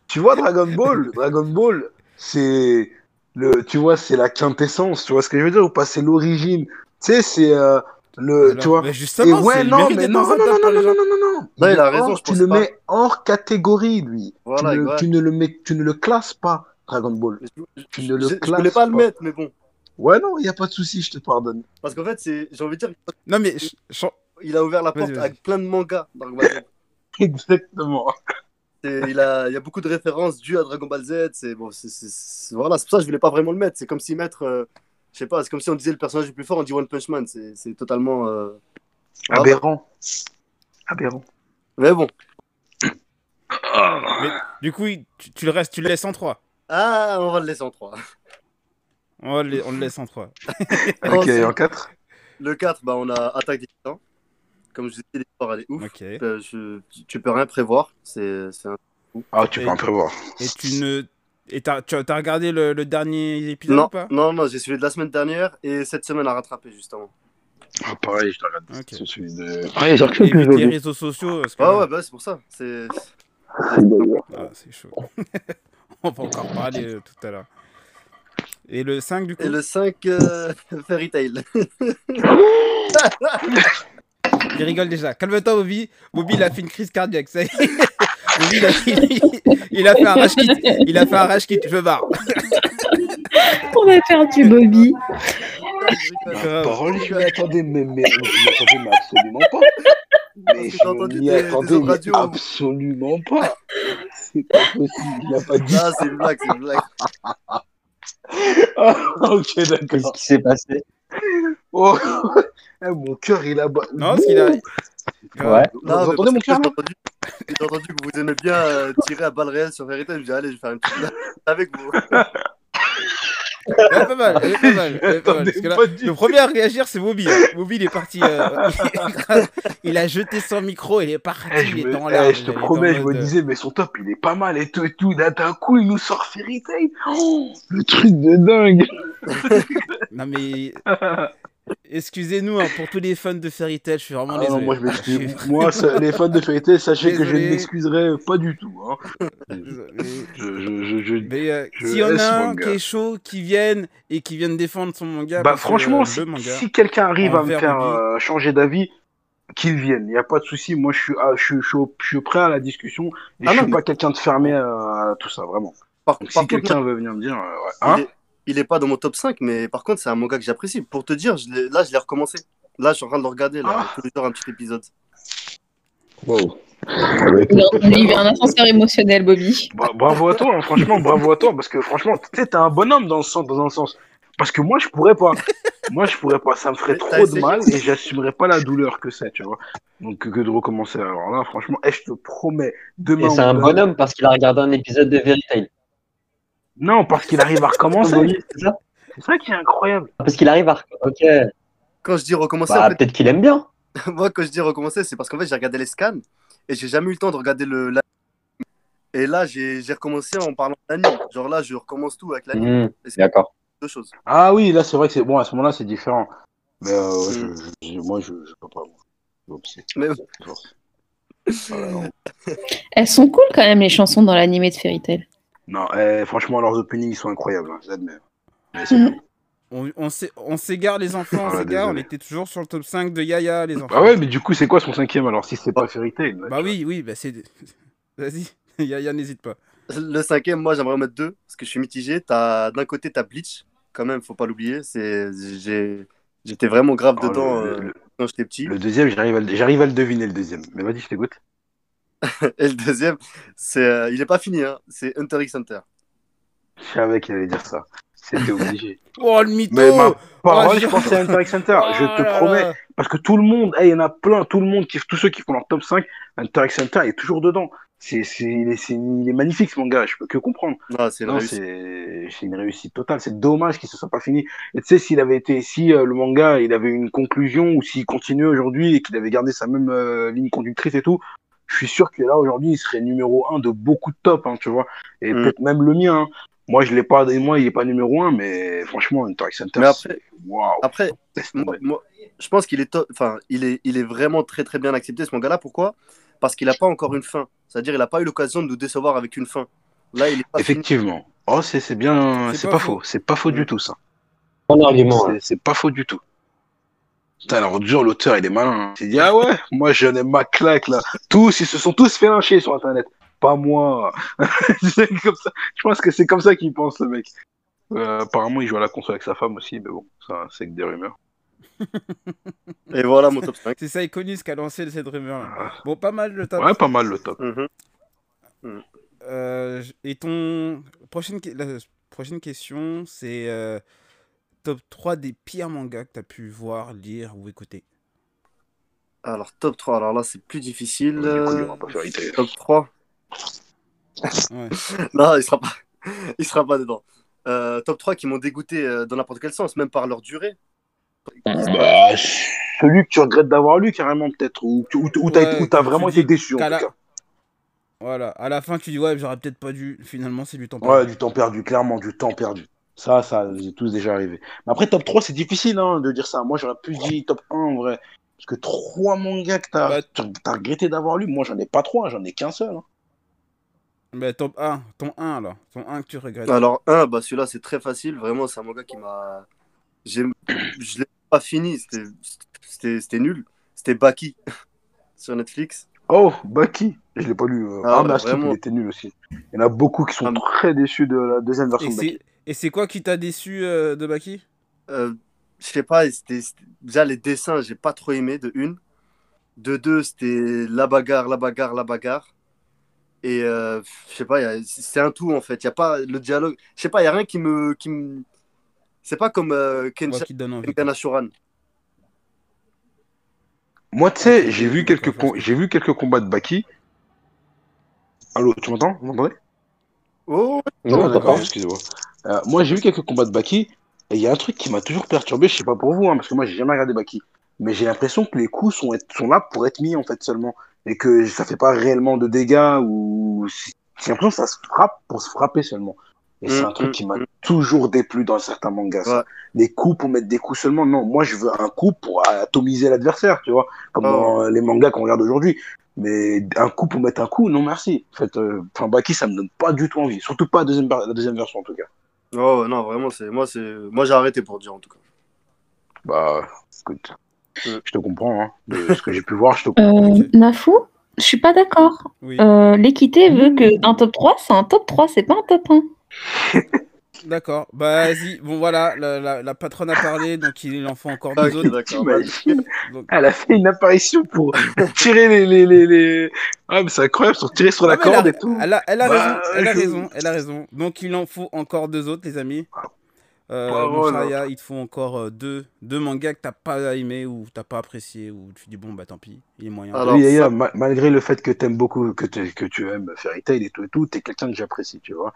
C: tu vois, Dragon Ball, Dragon Ball, c'est le, tu vois, c'est la quintessence. Tu vois ce que je veux dire ou pas C'est l'origine. Tu sais, c'est euh, le,
A: Alors,
C: tu vois. Et
A: justement,
C: ouais,
A: c'est le
C: non, mais non, non, non, non, non, non, non, non.
B: Non, il a raison,
C: hors-
B: je
C: tu
B: pense
C: le
B: pas.
C: mets hors catégorie, lui.
B: Voilà,
C: tu, ne,
B: ouais.
C: tu ne le mets, tu ne le classes pas, Dragon Ball.
B: Je,
C: Tu ne le
B: je- je
C: classes
B: voulais pas le
C: pas.
B: mettre, mais bon.
C: Ouais, non, il y a pas de souci, je te pardonne.
B: Parce qu'en fait, c'est, j'ai envie de dire,
A: Non, mais je-
B: il a ouvert la porte avec plein de mangas. Dragon Ball Z.
C: Exactement.
B: Il, a, il y a beaucoup de références dues à Dragon Ball Z. C'est bon, c'est, c'est- c'est- voilà, c'est pour ça que je voulais pas vraiment le mettre. C'est comme si mettre, euh, je sais pas, c'est comme si on disait le personnage le plus fort, on dit One Punch Man. C'est, totalement. euh, voilà.
C: Aberrant. Aberrant.
B: Mais bon.
A: du coup, tu, tu le restes, tu le laisses en 3.
B: Ah, on va le laisser en 3.
A: On, va le- on le laisse en 3.
C: Ok, en 4.
B: Le 4, bah, on a Attaque des Titans. Comme je vous ai dit, l'histoire, elle est ouf.
A: Ok.
B: Euh, je- tu peux rien prévoir. C'est, un-
C: Ah, tu
A: Et-
C: peux en prévoir.
A: Et tu ne. Et t'as, tu as regardé le, le dernier épisode
B: Non,
A: ou pas?
B: non, non, j'ai suivi de la semaine dernière et cette semaine à rattraper, justement.
C: Ah, pareil, je te regarde.
A: Ok.
C: C'est celui de. Ah, il
A: Et évite les réseaux sociaux. Parce que
B: Ouais,
A: là-
B: ouais, bah, c'est pour ça. C'est.
A: Ah, c'est chaud. on va encore parler euh, tout à l'heure. Et le 5 du coup?
B: Et le 5, euh, Fairy Tail.
A: Il rigole déjà. Calme-toi, Bobby. Bobby, il a fait une crise cardiaque. Ça y est. Il a, il, il a fait un rage kit. Il a fait un rage kit. Je barre.
E: On a perdu Bobby.
A: Grave.
C: Parole, je m'y attendais, mais, mais, je m'y attendais, mais absolument pas. Mais je m'y
B: des- des
C: attendais, mais absolument pas. C'est pas possible, il a pas dit
B: Ah, c'est une blague, c'est une blague.
C: Ah, ok,
D: Qu'est-ce
C: d'accord.
D: qui s'est passé?
C: Oh. Eh, mon cœur, il a.
A: Non, parce qu'il a.
D: Ouais.
C: Vous
B: Non,
C: entendez mon cœur
B: j'ai entendu, que vous aimez bien euh, tirer à balles réelles sur Fairy Tail. Je me dis, allez, je vais faire une petite avec vous.
A: Elle est pas mal. Elle est pas mal. elle est pas mal. Parce que là,
C: Attendez, pas du
A: le premier à réagir, c'est Bobby. hein. Bobby, il est parti. euh, il a jeté son micro. Il est parti.
C: Eh, je,
A: il est
C: me-
A: dans
C: eh, je te promets, je me disais, mais son top, il est pas mal et tout et tout. D'un coup, il nous sort Fairy Tail. Oh, le truc de dingue.
A: Non, mais. Excusez-nous hein, pour tous les fans de Fairy Tail. Je suis vraiment
C: Ah
A: désolé.
C: non, moi, je
A: Je
C: m'excuse.
A: suis
C: Moi, ça- les fans de Fairy Tail, sachez que je ne m'excuserai pas du tout. Hein. Je, je, je, je-
A: Mais euh, s'il y en a un qui est chaud, qui vienne et qui vienne défendre son manga.
C: Bah
A: que,
C: franchement,
A: euh,
C: si, quelqu'un arrive à me faire euh, changer d'avis, qu'il vienne. Il n'y a pas de souci. Moi, je suis, ah, je, suis, je, suis, au- je suis prêt à la discussion. Et
B: Ah
C: je
B: non,
C: suis
B: mais-
C: pas quelqu'un de fermé à, à tout ça, vraiment.
B: Par,
C: Donc,
B: par
C: si quelqu'un veut venir me dire, euh, ouais.
B: il,
C: Hein
B: est, il est pas dans mon top 5, mais par contre, c'est un manga que j'apprécie. Pour te dire, je là, je l'ai recommencé. Là, je suis en train de le regarder, là,
C: Ah.
B: tous les jours, un petit épisode.
C: Wow.
E: On lui un ascenseur émotionnel, Bobby.
C: Bra- bravo à toi, hein, franchement, bravo à toi, parce que franchement, tu sais, t'es un bonhomme dans, sens, dans un sens. Parce que moi, je pourrais pas. Moi, je pourrais pas. Ça me ferait trop de mal et j'assumerais pas la douleur que c'est, tu vois. Donc, que, de recommencer. Alors là, franchement, eh, je te promets, demain.
D: Et c'est un bonhomme parce qu'il a regardé un épisode de Fairy.
C: Non, parce qu'il arrive à recommencer.
D: C'est ça
C: C'est ça qui est incroyable.
D: Parce qu'il arrive à. Ok.
B: Quand je dis recommencer,
D: Bah,
B: en fait,
D: peut-être qu'il aime bien.
B: moi, quand je dis recommencer, c'est parce qu'en fait, j'ai regardé les scans et j'ai jamais eu le temps de regarder le. la- Et là, j'ai recommencé en parlant d'anime. Genre là, je recommence tout avec l'anime.
D: Hmm, D'accord.
B: deux choses.
C: Ah oui, là, c'est vrai que c'est bon, à ce moment-là, c'est différent. Mais euh, ouais,
B: Mm.
C: je, je- moi, je, je peux pas.
B: Mais-
C: Voilà.
E: Elles sont cool quand même, les chansons dans l'animé de Fairy Tail.
C: Non, eh, franchement, leurs openings ils sont incroyables, hein, j'admets.
E: Mhm.
A: On, on s'é- on s'égare, les enfants, on
C: Ah,
A: s'égare. On était toujours sur le top 5 de Yaya, les enfants.
C: Bah ouais, mais du coup, c'est quoi son cinquième alors si c'est pas Fairy Tail
A: Bah oui, oui, bah c'est. Vas-y, Yaya, n'hésite pas.
B: Le cinquième, moi, j'aimerais en mettre deux, parce que je suis mitigé. T'as- D'un côté, t'as Bleach, quand même, faut pas l'oublier. J'étais vraiment grave
C: Oh,
B: dedans
C: le,
B: euh,
C: le-
B: quand j'étais petit.
C: le deuxième, j'arrive à, le- à le deviner, le deuxième. Mais vas-y, je t'écoute.
B: Et le deuxième, c'est, euh, il est pas fini, hein. c'est Hunter x Hunter.
C: Je savais qu'il allait dire ça. C'était obligé.
A: Oh, le mytho
C: Mais ma parole,
A: Oh,
C: je
A: je-
C: pensais à Hunter x Hunter. je
A: Oh
C: te
A: là
C: promets.
A: là.
C: Parce que tout le monde, eh, il y en a plein, tout le monde, tous ceux qui font leur top 5, Hunter x Hunter est toujours dedans. C'est, c'est, il, est, c'est- il est magnifique ce manga, je peux que comprendre.
B: Non, c'est une
C: Non,
B: réussite.
C: c'est, c'est une réussite totale. C'est dommage qu'il se soit pas fini. Et tu sais, s'il avait été, si euh, le manga, il avait une conclusion ou s'il continuait aujourd'hui et qu'il avait gardé sa même euh, ligne conductrice et tout, je suis sûr que là aujourd'hui, il serait numéro un de beaucoup de top, hein, tu vois. Et
B: Mm.
C: peut-être même le mien. hein. Moi, je l'ai pas, moi, il est pas numéro un, mais franchement, Hunter,
B: Mais après-
C: waouh.
B: Après, moi, moi, je pense qu'il est, to- enfin, il est, il est vraiment très très bien accepté ce manga-là. Pourquoi? Parce qu'il n'a pas encore une fin. C'est-à-dire, il n'a pas eu l'occasion de nous décevoir avec une fin. Là, il est pas fini.
C: Effectivement. Oh, c'est, c'est bien,
A: C'est pas
C: pas,
A: faux.
C: faux. C'est pas faux
B: Mm.
C: du tout, ça.
D: Bon argument. hein.
C: C'est, c'est pas faux du tout. Putain, alors, dur, l'auteur, il est malin. hein. Il dit, ah ouais, moi, j'en ai ma claque, là. Tous, ils se sont tous fait lyncher sur Internet. Pas moi. c'est comme ça. Je pense que c'est comme ça qu'il pense, le mec. Euh, apparemment, il joue à la console avec sa femme aussi, mais bon, ça, c'est que des rumeurs.
B: Et voilà mon top 5.
A: C'est ça, Iconus qui a lancé cette rumeur.
C: Ah.
A: Bon, pas mal le top.
C: Ouais, pas mal, le top.
B: Mhm.
A: Euh, et ton. Prochaine, la prochaine question, c'est euh, top 3 des pires mangas que tu as pu voir, lire ou écouter.
B: Alors, top 3. Alors là, c'est plus difficile.
C: Du coup, il
B: Euh,
C: pas.
B: Top 3.
A: Ouais.
B: Non, il sera pas, il sera pas dedans. Euh, top 3 qui m'ont dégoûté euh, dans n'importe quel sens, même par leur durée.
C: Bah, celui que tu regrettes d'avoir lu, carrément, peut-être. Ou, t'as,
A: Ouais,
C: été- ou t'as vraiment été déçu, en
A: qu'à
C: tout
A: la-
C: cas.
A: Voilà, à la fin, tu dis, ouais, j'aurais peut-être pas dû. Finalement, c'est du temps
C: Ouais,
A: perdu.
C: du temps perdu, clairement, du temps perdu. Ça, ça, c'est tous déjà arrivé. Mais après, top 3, c'est difficile hein, de dire ça. Moi, j'aurais plus dit top 1 en vrai. Parce que trois mangas que t'as
A: Bah,
C: regretté d'avoir lu, moi, j'en ai pas trois, j'en ai qu'un seul. hein.
A: Bah, top 1, ton 1 là. Ton 1 que tu regrettes.
B: Alors, un, bah, celui-là, c'est très facile. Vraiment, c'est un manga qui m'a. j'ai- Je l'ai pas fini. C'était- C'était c'était nul. C'était Baki sur Netflix.
C: Oh, Baki, je l'ai pas lu. euh.
B: Ah
C: Ah, Master,
B: vraiment.
C: il était nul aussi. Il y en a beaucoup qui sont
B: Ah,
C: très déçus de la deuxième version de Baki.
A: Et c'est quoi qui t'a déçu euh, de Baki?
B: Euh, je sais pas, c'était c'était- déjà les dessins, j'ai pas trop aimé de une. De deux, c'était la bagarre, la bagarre, la bagarre. Et euh, je sais pas, a- c'est un tout en fait. Il y a pas le dialogue. Je sais pas, il y a rien qui me, qui me... C'est pas comme euh, Kensha
A: qui donne envie.
C: Moi, tu sais, j'ai vu, quelques com- j'ai vu quelques combats de Baki. Allô, tu m'entends? Vous m'entendez
B: Oh,
D: Non, t'as
C: d'accord,
D: pas.
C: excusez-moi. Euh, moi, j'ai vu quelques combats de Baki, et il y a un truc qui m'a toujours perturbé, je sais pas pour vous, hein, parce que moi, j'ai jamais regardé Baki. Mais j'ai l'impression que les coups sont, sont là pour être mis, en fait, seulement. Et que ça fait pas réellement de dégâts, ou. J'ai l'impression que ça se frappe pour se frapper seulement. Et c'est
B: Mm,
C: un truc
B: mm,
C: qui m'a
B: mm.
C: toujours déplu dans certains mangas.
B: Ouais.
C: Les coups pour mettre des coups seulement, non. Moi, je veux un coup pour atomiser l'adversaire, tu vois, comme
B: Oh.
C: dans les mangas qu'on regarde aujourd'hui. Mais un coup pour mettre un coup, non merci. En fait, euh, Baki, ça me donne pas du tout envie. Surtout pas la deuxième, la deuxième version, en tout cas.
B: Oh non, vraiment, c'est moi, c'est moi j'ai arrêté pour dire en tout cas.
C: Bah, écoute,
B: Mm.
C: je te comprends. Hein. De ce que j'ai pu voir, je te comprends.
E: Euh,
A: Ok.
E: Nafu, je suis pas d'accord.
A: Oui,
E: Euh, L'équité veut que un top 3, c'est un top 3, c'est pas un top 1.
A: d'accord. Bah, vas-y. Bon, voilà, la, la, la patronne a parlé, donc il en faut encore deux autres.
B: bah,
A: Donc...
C: Elle a fait une apparition pour tirer les. les, les, les... Ah, mais c'est incroyable, pour tirer sur la
A: Ah, elle
C: corde
A: a-
C: et tout.
A: Elle a, elle a
C: Bah,
A: raison, elle a raison, elle a raison. Donc il en faut encore deux autres, les amis. Euh, Shaya, il te faut encore euh, deux, deux mangas que t'as pas aimé ou t'as pas apprécié ou tu dis bon bah tant pis, il est moyen.
B: Alors,
C: oui,
B: ça-
C: ma- malgré le fait que t'aimes beaucoup, que, que tu aimes Fairy Tail et tout et tout, t'es quelqu'un que j'apprécie, tu vois.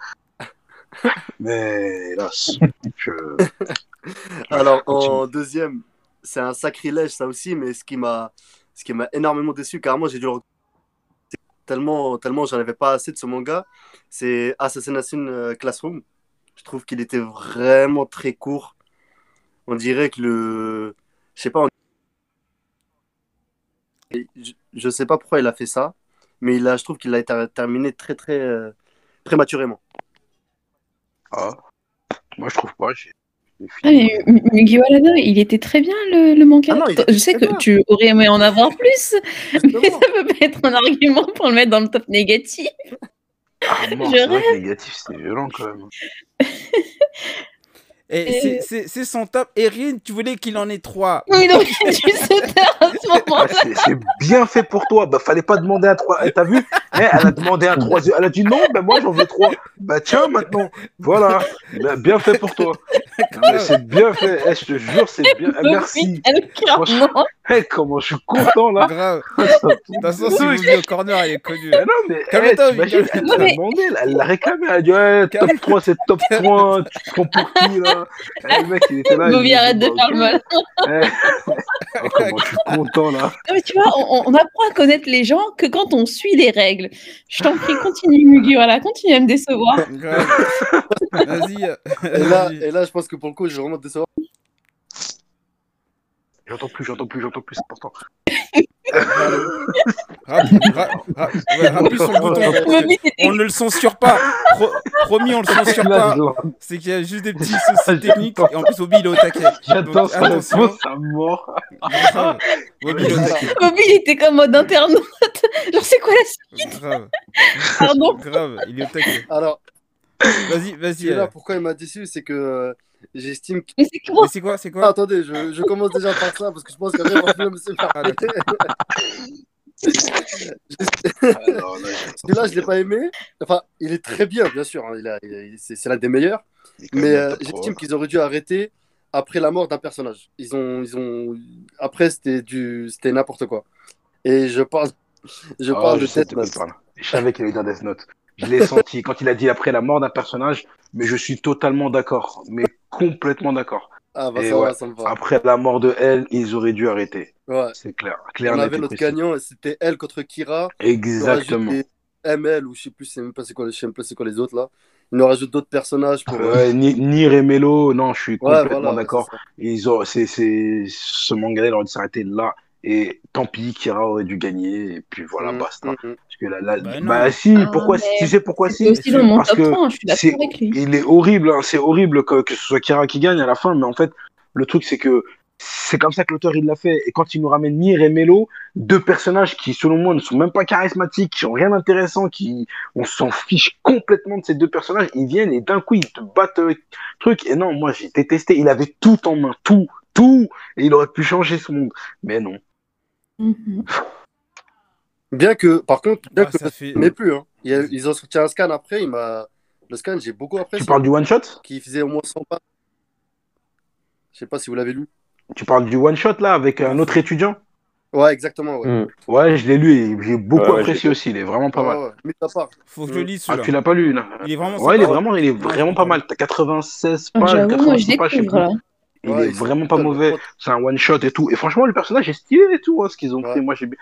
C: Mais hélas, je...
B: Alors
C: Continue.
B: en deuxième, c'est un sacrilège ça aussi, mais ce qui m'a ce qui m'a énormément déçu, carrément j'ai dû le tellement tellement j'en avais pas assez de ce manga, c'est Assassination euh, Classroom. Je trouve qu'il était vraiment très court. On dirait que le je sais pas, on- je, je sais pas pourquoi il a fait ça, mais il a, je trouve qu'il a été terminé très très euh, prématurément.
C: Ah. Moi, je trouve pas.
E: Ah, mais Mugiwara il était très bien le, le manga.
B: Ah non,
E: je sais que
B: bien.
E: tu aurais aimé en avoir plus, mais ça peut pas être un argument pour le mettre dans le top négatif.
C: Ah, mort,
E: je
C: que négatif, c'est violent quand même.
A: Et
E: Et-
A: c'est- son top. Erin, tu voulais qu'il en ait trois.
E: Il aurait dû se taire à ce moment-là.
C: c'est c'est bien fait pour toi. Bah, fallait pas demander un 3. T'as vu? Eh, Elle a demandé un 3. Elle a dit non, bah, moi j'en veux 3. Bah tiens, maintenant. Voilà. Bah, bien fait pour toi. C'est bien fait. Eh, je te jure, c'est bien. Eh, merci.
E: Clairement.
C: Eh, comment je suis content là.
A: Grave. De toute façon, si vous venez au corner, elle est connue.
C: Non, mais
A: Calme-toi,
C: t'imagines,
A: Miguel.
C: elle l'a
E: mais-
C: demandé, là, elle l'a réclamé, elle a dit ouais, top
A: Calme-
C: 3, c'est top 3, tu te prends pour qui là? Eh, Le mec, il était là.
E: Bobby, arrête de
C: bah,
E: faire le mal.
C: Eh. Oh, comment je suis content là.
E: Non, mais tu vois, on, on apprend à connaître les gens que quand on suit les règles. Je t'en prie, continue, Mugi, voilà, continue à me décevoir.
A: Grave. Vas-y.
B: Et là,
A: vas-y.
B: et là, je pense que pour le coup, je vais vraiment te décevoir.
C: J'entends plus, j'entends plus, j'entends plus, c'est important.
A: On ne le censure pas. Pro- promis, on le censure pas. C'est qu'il y a juste des petits soucis techniques. Et en plus, Bobby, il est au taquet.
C: J'attends sa
A: attention.
C: à mort.
A: Bobby, il
E: était comme mode internaute. Genre, c'est quoi la suite?
A: Grave.
E: Pardon
A: Grave. Il est au taquet.
B: Alors,
A: Vas-y, vas-y. euh.
B: pourquoi il m'a déçu, c'est que euh, j'estime que.
E: Mais c'est quoi
A: c'est quoi C'est
B: Ah,
A: quoi
B: attendez, je, je commence déjà par ça parce que je pense qu'après, mon film se fait
A: Ah.
C: Ah,
B: Celui-là, je l'ai pas aimé. Enfin, il est très bien, bien sûr. hein, il c'est l'un des meilleurs. Mais euh, j'estime
C: 3.
B: qu'ils auraient dû arrêter après la mort d'un personnage. Ils ont, ils ont. Après, c'était du, c'était n'importe quoi. Et je parle, je parle
C: je
B: de
C: sais
B: Death
C: de quoi
B: Note.
C: Je savais qu'il allait dire Death Note. Je l'ai senti quand il a dit après la mort d'un personnage, mais je suis totalement d'accord, mais complètement d'accord.
B: Ah bah
C: Et
B: ça
C: ouais.
B: va, ça me va.
C: Après la mort de elle, ils auraient dû arrêter.
B: Ouais.
C: C'est clair.
B: On
C: Clair, net
B: avait
C: précis.
B: gagnant et c'était elle contre Kira.
C: Exactement.
B: ML ou je sais plus, c'est même pas c'est quoi, je sais même pas c'est quoi les autres là. Il nous rajoute d'autres personnages pour. euh,
C: Ouais, Ni- Nier et Melo, non, je suis
B: Ouais,
C: complètement
B: voilà,
C: d'accord. Ils ont, c'est, c'est, ce manga, il aurait dû s'arrêter là. Et tant pis, Kira aurait dû gagner. Et puis voilà,
B: Mm,
C: basta.
B: mm, mm.
C: Que
A: Bah
C: bah si,
E: Ah,
C: pourquoi,
E: mais
C: tu sais pourquoi si?
E: C'est aussi dans mon
C: Parce
E: top
C: que
E: 3, je suis
C: c'est-
E: d'accord avec lui.
C: Il est horrible, hein, c'est horrible que, que ce soit Kira qui gagne à la fin, mais en fait, le truc, c'est que c'est comme ça que l'auteur il l'a fait. Et quand il nous ramène Nier et Melo, deux personnages qui, selon moi, ne sont même pas charismatiques, qui ont rien d'intéressant, qui, on s'en fiche complètement de ces deux personnages, ils viennent et d'un coup, ils te battent avec truc. Et non, moi, j'ai détesté. Il avait tout en main, tout, tout, et il aurait pu changer ce monde. Mais non.
E: Mhm.
B: Bien que, par contre, bien
A: Ah,
B: que
A: ça fait-
B: mais plus. Hein. Il y a- ils ont sorti un scan après. Il m'a... Le scan, j'ai beaucoup
C: Tu
B: apprécié.
C: parles du one shot?
B: Qui faisait au moins 100 pas. Je sais pas si vous l'avez lu.
C: Tu parles du one shot, là, avec un autre étudiant?
B: Ouais, exactement. Ouais.
D: Mm.
C: Ouais, je l'ai lu et j'ai beaucoup
D: Ouais,
C: apprécié aussi. Il est vraiment pas mal.
B: Ouais, part.
A: Faut que je le lise
C: Ah, tu l'as pas lu, là?
A: Il est vraiment
C: Ouais, il est vraiment, il est vraiment pas mal. T'as 96
E: Ah,
C: pages,
E: J'avoue, moi, je
C: 86 pages, je sais plus. Il
B: Ouais,
C: est vraiment pas mauvais. C'est un one shot et tout. Et franchement, le personnage est stylé et tout, hein, ce qu'ils ont
B: Ouais.
C: fait. Moi, j'ai bien.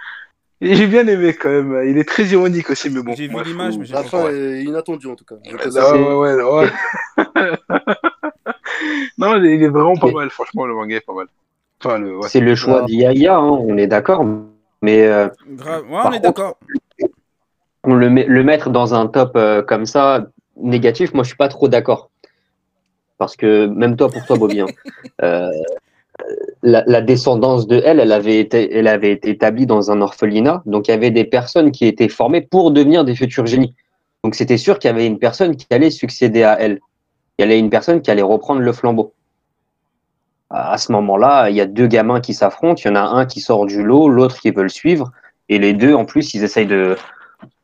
C: J'ai bien aimé quand même. Il est très ironique aussi, mais bon.
A: J'ai vu l'image, mais j'ai
B: La
A: pas
B: fin est inattendue en tout cas.
C: Ouais, ouais, ouais, ouais, ouais. non, il est- vraiment pas mal. Franchement, le manga est pas mal. Enfin, le, ouais.
D: C'est le choix
B: Ouais.
D: d'Iyaya, hein, on est d'accord. Mais euh,
A: on est d'accord.
D: on le, met- le mettre dans un top euh, comme ça, négatif, moi je suis pas trop d'accord. Parce que même toi, pour toi, Bobby, hein, euh, la, descendance de elle, elle avait, été, elle avait été établie dans un orphelinat. Donc il y avait des personnes qui étaient formées pour devenir des futurs génies. Donc c'était sûr qu'il y avait une personne qui allait succéder à elle. Il y avait une personne qui allait reprendre le flambeau. À ce moment-là, il y a deux gamins qui s'affrontent. Il y en a un qui sort du lot, l'autre qui veut le suivre. Et les deux, en plus, ils essayent de,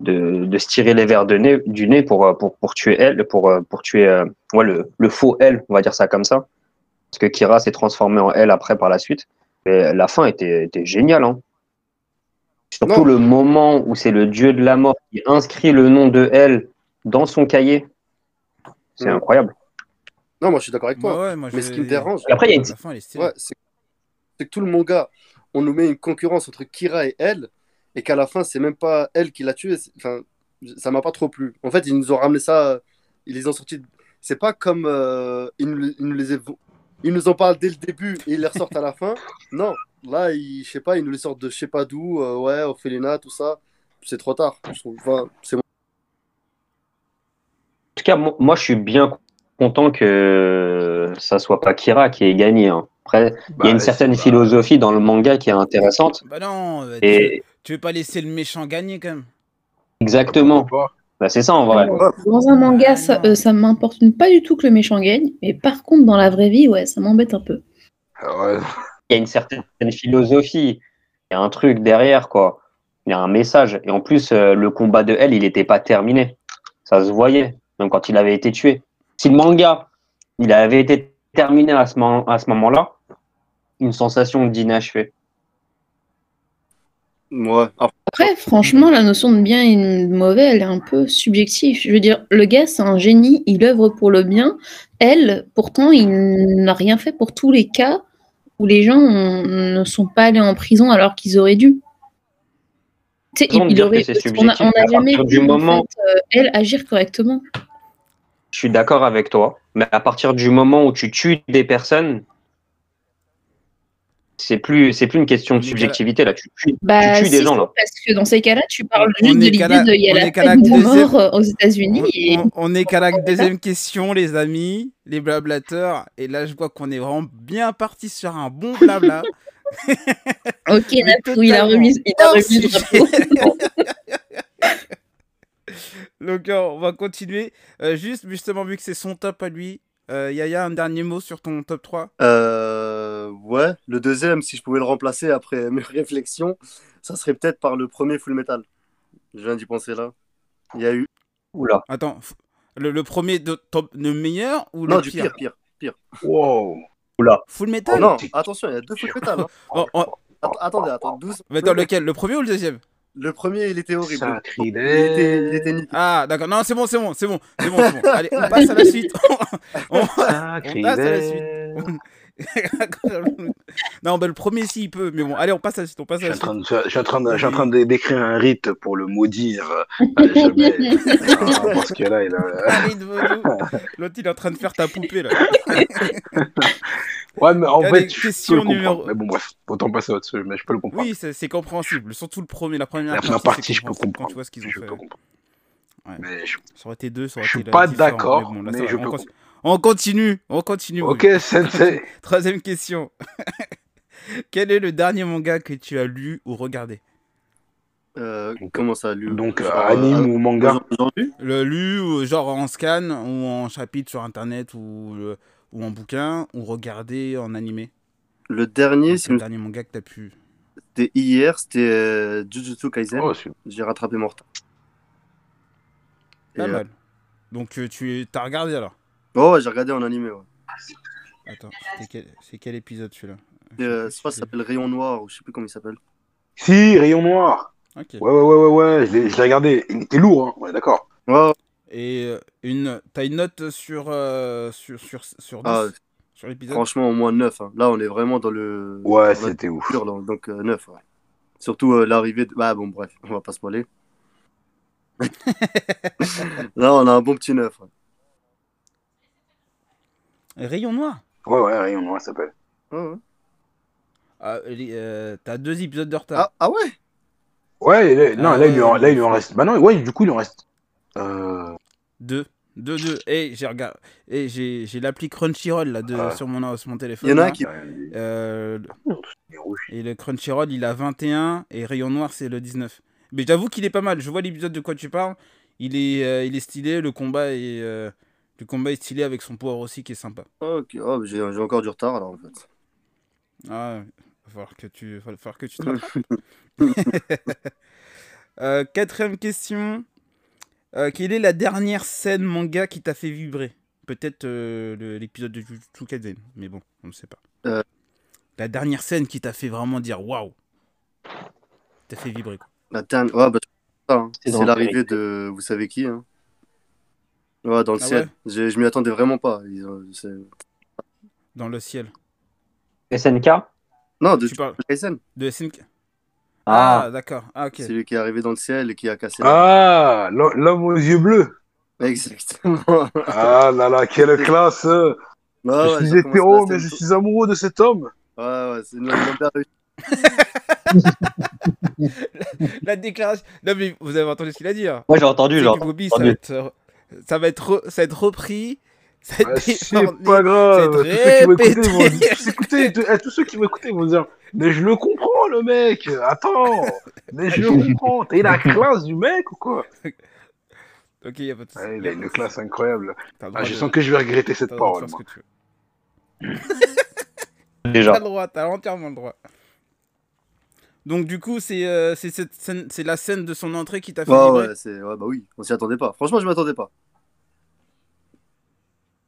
D: de, de se tirer les verres de nez, du nez pour, pour, pour tuer elle, pour, pour tuer euh, ouais, le, le faux elle, on va dire ça comme ça. Parce que Kira s'est transformé en elle après par la suite. Et la fin était, était géniale. Hein. Surtout
B: Non.
D: le moment où c'est le dieu de la mort qui inscrit le nom de elle dans son cahier. C'est
B: Mm.
D: incroyable.
B: Non, moi je suis d'accord avec toi.
A: ouais, moi,
B: Mais ce qui me dérange,
D: après, il y a une
B: ouais, c'est c'est que tout le manga, on nous met une concurrence entre Kira et elle, et qu'à la fin, c'est même pas elle qui l'a tué. Enfin, ça m'a pas trop plu. En fait, ils nous ont ramené ça, ils les ont sortis. C'est pas comme euh, ils, nous, ils nous les ils nous en parlent dès le début et ils les ressortent à la fin. Non, Là, il, je sais pas, ils nous les sortent de je sais pas d'où, euh, ouais, Ophelina, tout ça. C'est trop tard. Enfin, c'est
D: En tout cas, mo- moi, je suis bien content que ça soit pas Kira qui ait gagné. hein. Après, il y
C: Bah,
D: a une certaine
C: pas-
D: philosophie dans le manga qui est intéressante.
A: Bah non, euh, tu,
D: Et
A: tu veux pas laisser le méchant gagner quand même.
D: exactement. Bah, c'est ça en vrai.
E: Dans un manga, ça, euh, ça m'importune pas du tout que le méchant gagne. Mais par contre, dans la vraie vie, ouais, ça m'embête un peu.
C: Ah.
D: Il y a une certaine philosophie. Il y a un truc derrière, quoi. Il y a un message. Et en plus, euh, le combat de elle, il n'était pas terminé. Ça se voyait, même quand il avait été tué. Si le manga, il avait été terminé à ce, moment- à ce moment-là, une sensation d'inachevé.
B: Ouais. Après,
E: franchement, la notion de bien et de mauvais, elle est un peu subjective. Je veux dire, le gars, c'est un génie, il œuvre pour le bien. Elle, pourtant, il n'a rien fait pour tous les cas où les gens ont- ne sont pas allés en prison alors qu'ils auraient dû. Tu sais, il, aurait, on n'a jamais vu en fait, euh, elle agir correctement.
D: Je suis d'accord avec toi, mais à partir du moment où tu tues des personnes, c'est plus, c'est plus une question de subjectivité là. Tu tues,
E: Bah,
D: tu tues des
E: si,
D: gens là.
E: parce que dans ces cas-là, tu parles
A: On
E: juste de l'idée
A: la-
E: de il y a la peine de
A: deuxième-
E: mort aux États-Unis. et...
A: On, on est qu'à la deuxième question, les amis, les blablateurs. Et là, je vois qu'on est vraiment bien parti sur un bon blabla.
E: Ok, Napou, il a remis, il a remis le
A: sujet.
E: drapeau.
A: Donc, euh, on va continuer. Euh, juste, justement, vu que c'est son top à lui, euh, Yaya, un dernier mot sur ton top 3
B: euh, ouais, le deuxième, si je pouvais le remplacer après mes réflexions, ça serait peut-être par le premier Full Metal. Je viens d'y penser là. Il y a eu.
D: Oula.
A: Attends, le, le premier de top, le meilleur ou
B: Non,
A: le
B: du
A: pire,
B: pire, pire.
C: Wow.
A: Full metal?
B: Non, attention, il y a deux Full Metal. hein.
A: Oh, oh,
B: Att- attendez, attends, douze.
A: mais attends, lequel? Le premier ou le deuxième?
B: Le premier, il était horrible. Il était, il était nickel.
A: Ah, d'accord. Non, c'est bon, c'est bon, c'est bon, c'est bon, c'est bon. Allez, on passe à la suite. On- on- passe à la suite. non, bah, le premier, si, il peut. Mais bon, allez, on passe à la suite. On passe
C: Je
A: à
C: suis
A: la
C: en
A: suite.
C: train de, je suis en train de, je suis en train de- d'écrire un rite pour le maudire à jamais. Ah, parce que là, il a...
A: L'autre, il est en train de faire ta poupée, là.
C: Ouais, mais en
A: Allez,
C: fait, je
A: question
C: peux le
A: numéro-
C: comprendre. Mais bon, bref, autant passer au-dessus, mais je peux le comprendre.
A: Oui, c'est compréhensible. Surtout le premier, la première
C: La première
A: partie,
C: je peux comprendre.
A: Quand tu vois ce qu'ils ont
C: je
A: fait.
C: peux comprendre.
A: Ouais.
C: Mais je-
A: Ça aurait été deux, ça aurait
C: Je suis
A: été
C: pas
A: différent.
C: d'accord,
A: bon, là,
C: mais je peux.
A: On continue. On continue.
C: Ok, sensei.
A: Troisième question. Quel est le dernier manga que tu as lu ou regardé?
B: Euh, comment ça, lui
C: Donc,
B: Genre,
C: anime
B: euh,
C: ou manga?
B: Aujourd'hui
A: Le lu, ou genre en scan, ou en chapitre sur internet, ou, euh, ou en bouquin, ou regardé en animé?
B: Le dernier,
A: C'est le dernier manga que tu as pu.
B: c'était hier, c'était euh, Jujutsu Kaisen.
C: Oh,
B: J'ai rattrapé. Et,
A: Pas
B: euh,
A: mal. Donc tu as regardé alors?
B: Oh, ouais, j'ai regardé en animé. Ouais.
A: Attends, c'était quel- c'est quel épisode celui-là
B: euh,
A: Je
B: je crois que ça s'appelle Rayon Noir, ou je sais plus comment il s'appelle.
C: Si, Rayon Noir. Ouais, ouais, ouais, ouais, ouais. Je l'ai regardé. Il était lourd, hein. Ouais, d'accord.
B: Ouais,
A: Et euh, une, t'as une note sur, euh, sur, sur, sur 10
B: Ah,
A: sur l'épisode?
B: franchement, au moins 9. hein. Là, on est vraiment dans le.
C: Ouais, c'était ouf.
B: là, donc 9. ouais. Surtout euh, l'arrivée de. Bah, bon, bref, on va pas spoiler. Là, on a un bon petit 9. ouais.
A: Rayon Noir
C: Ouais, ouais, Rayon Noir, s'appelle.
B: Ouais, ouais.
A: ah, euh, T'as deux épisodes de retard.
B: Ah, ah ouais?
C: Ouais, là, non,
A: Ah
C: là, il lui en, là, il lui en reste. Bah non, ouais, du coup, il en reste. Euh...
A: Deux. Deux, deux. Et j'ai regardé. Et j'ai j'ai l'appli Crunchyroll là, de,
C: Ah.
A: sur, mon, sur mon téléphone.
B: Il y en a
A: là.
B: qui.
A: Euh,
C: rouge.
A: et le Crunchyroll, il a 21 et Rayon Noir, c'est le 19. Mais j'avoue qu'il est pas mal. Je vois l'épisode de quoi tu parles. Il est, euh, il est stylé. Le combat est, euh, le combat est stylé avec son pouvoir aussi qui est sympa.
B: Ah, ok, oh, j'ai encore du retard alors en fait.
A: Ah, va falloir que tu, va falloir que tu te. Euh, quatrième question. Euh, quelle est la dernière scène manga qui t'a fait vibrer? Peut-être euh, l'épisode de Jujutsu Kaisen, mais bon, on ne sait pas.
B: Euh.
A: La dernière scène qui t'a fait vraiment dire waouh T'a fait vibrer quoi.
B: La dernière. Ouais, bah, hein.
D: C'est
B: l'arrivée de. Vous savez qui hein Ouais, dans le
A: Ah
B: ciel.
A: ouais
B: J'ai- Je m'y attendais vraiment pas. Ils ont-
A: Dans le ciel.
D: SNK
B: Non, de
A: Tu parles
B: Kaisen.
A: de SNK Ah,
D: Ah,
A: d'accord. Ah, ok.
B: C'est lui qui est arrivé dans le ciel et qui a cassé. la-
C: Ah, l'ho- l'homme aux yeux bleus.
B: Exactement.
C: Ah là là, quelle classe.
B: Ouais,
C: je suis hétéro,
B: la
C: mais je suis amoureux de cet homme.
B: Ouais, ouais, c'est une réussite.
A: La déclaration. Non, mais vous avez entendu ce qu'il a dit. Hein.
D: Moi, j'ai entendu, genre.
A: ça va, être, ça, va être re- ça va être repris. Ça va être
C: Ouais, c'est pas grave.
A: c'est
C: Tous ceux qui vont écouter, ils vont
A: répété.
C: tous écouter, tous- eh, tous ceux qui vont écouter vont dire Mais je le comprends, le mec. Attends. Mais je le comprends. Eu la classe du mec ou quoi?
A: Ok, y a pas de.
C: Ouais, Il a une classe incroyable. Ah, je
A: de-
C: sens que je vais regretter cette parole.
A: ce que tu veux.
D: Déjà.
A: T'as le droit, t'as entièrement le droit. Donc, du coup, c'est euh, c'est cette scène- c'est la scène de son entrée qui t'a fait
B: Ouais,
A: vibrer
B: ouais, c'est... ouais, bah oui, on s'y attendait pas. Franchement, je m'attendais pas.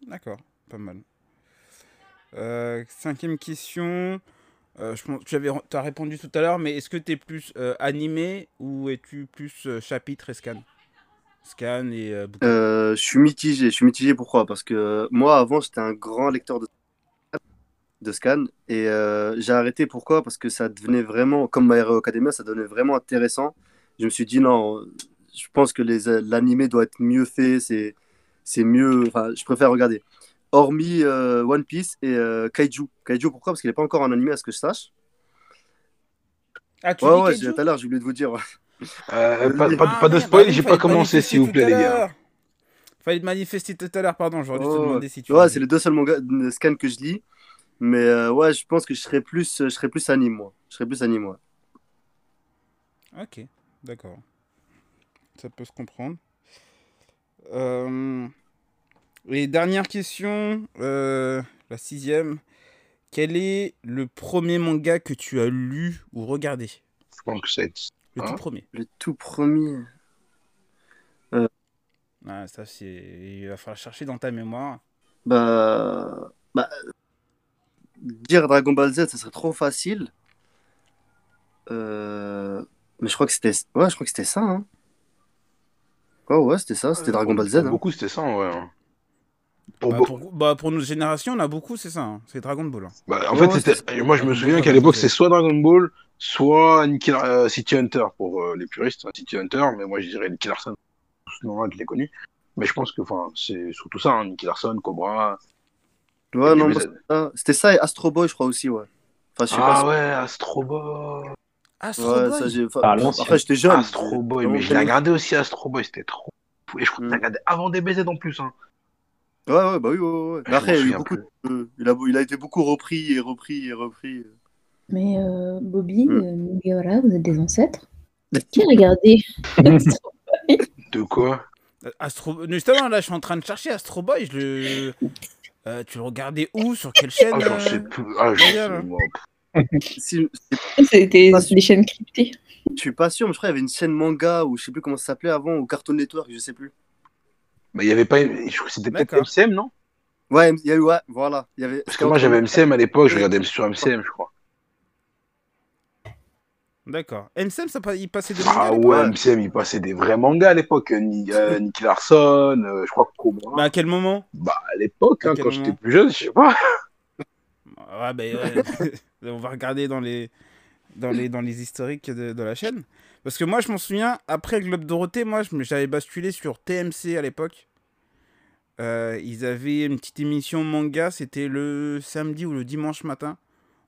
A: D'accord, pas mal. Euh, cinquième question. Euh, je pense, tu as répondu tout à l'heure, mais est-ce que tu es plus euh, animé ou es-tu plus chapitre et scan? Scan et
B: je suis mitigé. Je suis mitigé pourquoi? Parce que moi, avant, j'étais un grand lecteur de, scan. Et j'ai arrêté pourquoi? Parce que ça devenait vraiment, comme My Hero Academia, ça devenait vraiment intéressant. Je me suis dit, non, je pense que l'animé doit être mieux fait. C'est c'est mieux. Enfin, je préfère regarder. Hormis euh, One Piece et euh, Kaiju. Kaiju, pourquoi? Parce qu'il n'est pas encore en animé, à ce que je sache.
A: Ah, tu
B: Ouais,
A: dis
B: ouais, tout à l'heure, j'ai oublié de vous dire.
C: Euh, pas, pas-
A: Ah,
C: pas de
A: merde,
C: spoil,
A: bah
C: j'ai pas
A: te
C: commencé, s'il vous plaît, les gars.
A: Fallait te manifester tout à l'heure, pardon, j'aurais dû te
B: Ouais,
A: demander si tu
B: Ouais, c'est les deux seuls mangas de scan que je lis. Mais euh, ouais, je pense que je serais plus, je serais plus anime, moi. Je serais plus anime, moi.
A: Ok, d'accord. Ça peut se comprendre. Euh, Et dernière question, euh, la sixième. Quel est le premier manga que tu as lu ou regardé?
C: Je pense que c'est.
A: Le
C: Hein?
A: tout premier.
B: Le tout premier.
A: Ah, ça, c'est... Il va falloir chercher dans ta mémoire.
B: Bah, bah, dire Dragon Ball Z, ça serait trop facile. Euh, Mais je crois que c'était, ouais, je crois que c'était ça. Hein. Ouais, ouais, c'était ça. C'était Dragon Ball Z. Hein.
C: beaucoup, c'était ça, ouais. Pour
A: Bah, pour, bah, pour notre génération, on a beaucoup, c'est ça. hein. C'est Dragon Ball. hein.
C: Bah, en
B: Ouais,
C: fait,
B: ouais.
C: Moi, je me souviens qu'à l'époque,
A: c'est-
C: soit Dragon Ball, soit Nicky, euh, City Hunter pour euh, les puristes, hein, City Hunter. Mais moi, je dirais Nicky Larson. Ce nom-là, je l'ai connu. Mais je pense que, enfin, c'est surtout ça, hein, Nicky Larson, Cobra.
B: Ouais, non, c'était ça. Et Astro Boy, je crois aussi, ouais. Enfin, je sais
C: Ah
B: pas.
C: ouais, Astro Boy.
A: Astro
B: Ouais,
A: Boy
B: ça, j'ai. enfin,
D: Ah,
B: j'étais jeune.
C: Astro Boy, mais je l'ai
B: connu.
C: regardé aussi Astro Boy, c'était trop fou. Et je crois que
B: Mm.
C: t'as regardé avant DBZ en plus. Hein.
B: Ouais, ouais, bah oui, ouais, ouais. Après,
C: m'en
B: il a beaucoup. Il a, il a été beaucoup repris et repris et repris.
E: Mais euh, Bobby,
B: Mm.
E: euh, vous êtes des ancêtres Qui a regardé
C: De quoi?
A: Euh, Astro... Justement, là, je suis en train de chercher Astro Boy. Je le... Euh, tu le regardais où Sur quelle chaîne
C: Ah, j'en
A: euh
C: sais plus. Ah,
E: C'était des chaînes cryptées.
B: je suis pas sûr, mais je crois qu'il y avait une chaîne manga ou je sais plus comment ça s'appelait avant, ou Cartoon Network, je sais plus.
C: Mais il y avait pas. Je crois que c'était peut-être. MCM, non?
B: Ouais, il y a eu, ouais, voilà. Il y avait,
C: Parce que moi, j'avais MCM à l'époque, je regardais sur MCM, je crois.
A: D'accord. MCM, ça, il passait des mangas à
C: Ah ouais, MCM, il passait des vrais mangas à l'époque. Ni, euh, Nicky Larson, euh, je crois que Cobra.
A: Bah, à quel moment?
C: Bah, à l'époque, hein, quand j'étais plus jeune, je sais pas.
A: Ouais, bah, ouais. on va regarder dans les, dans les, dans les historiques de, de la chaîne. Parce que moi, je m'en souviens, après le Globe Dorothée, moi, j'avais basculé sur TMC à l'époque. Euh, ils avaient une petite émission manga, c'était le samedi ou le dimanche matin,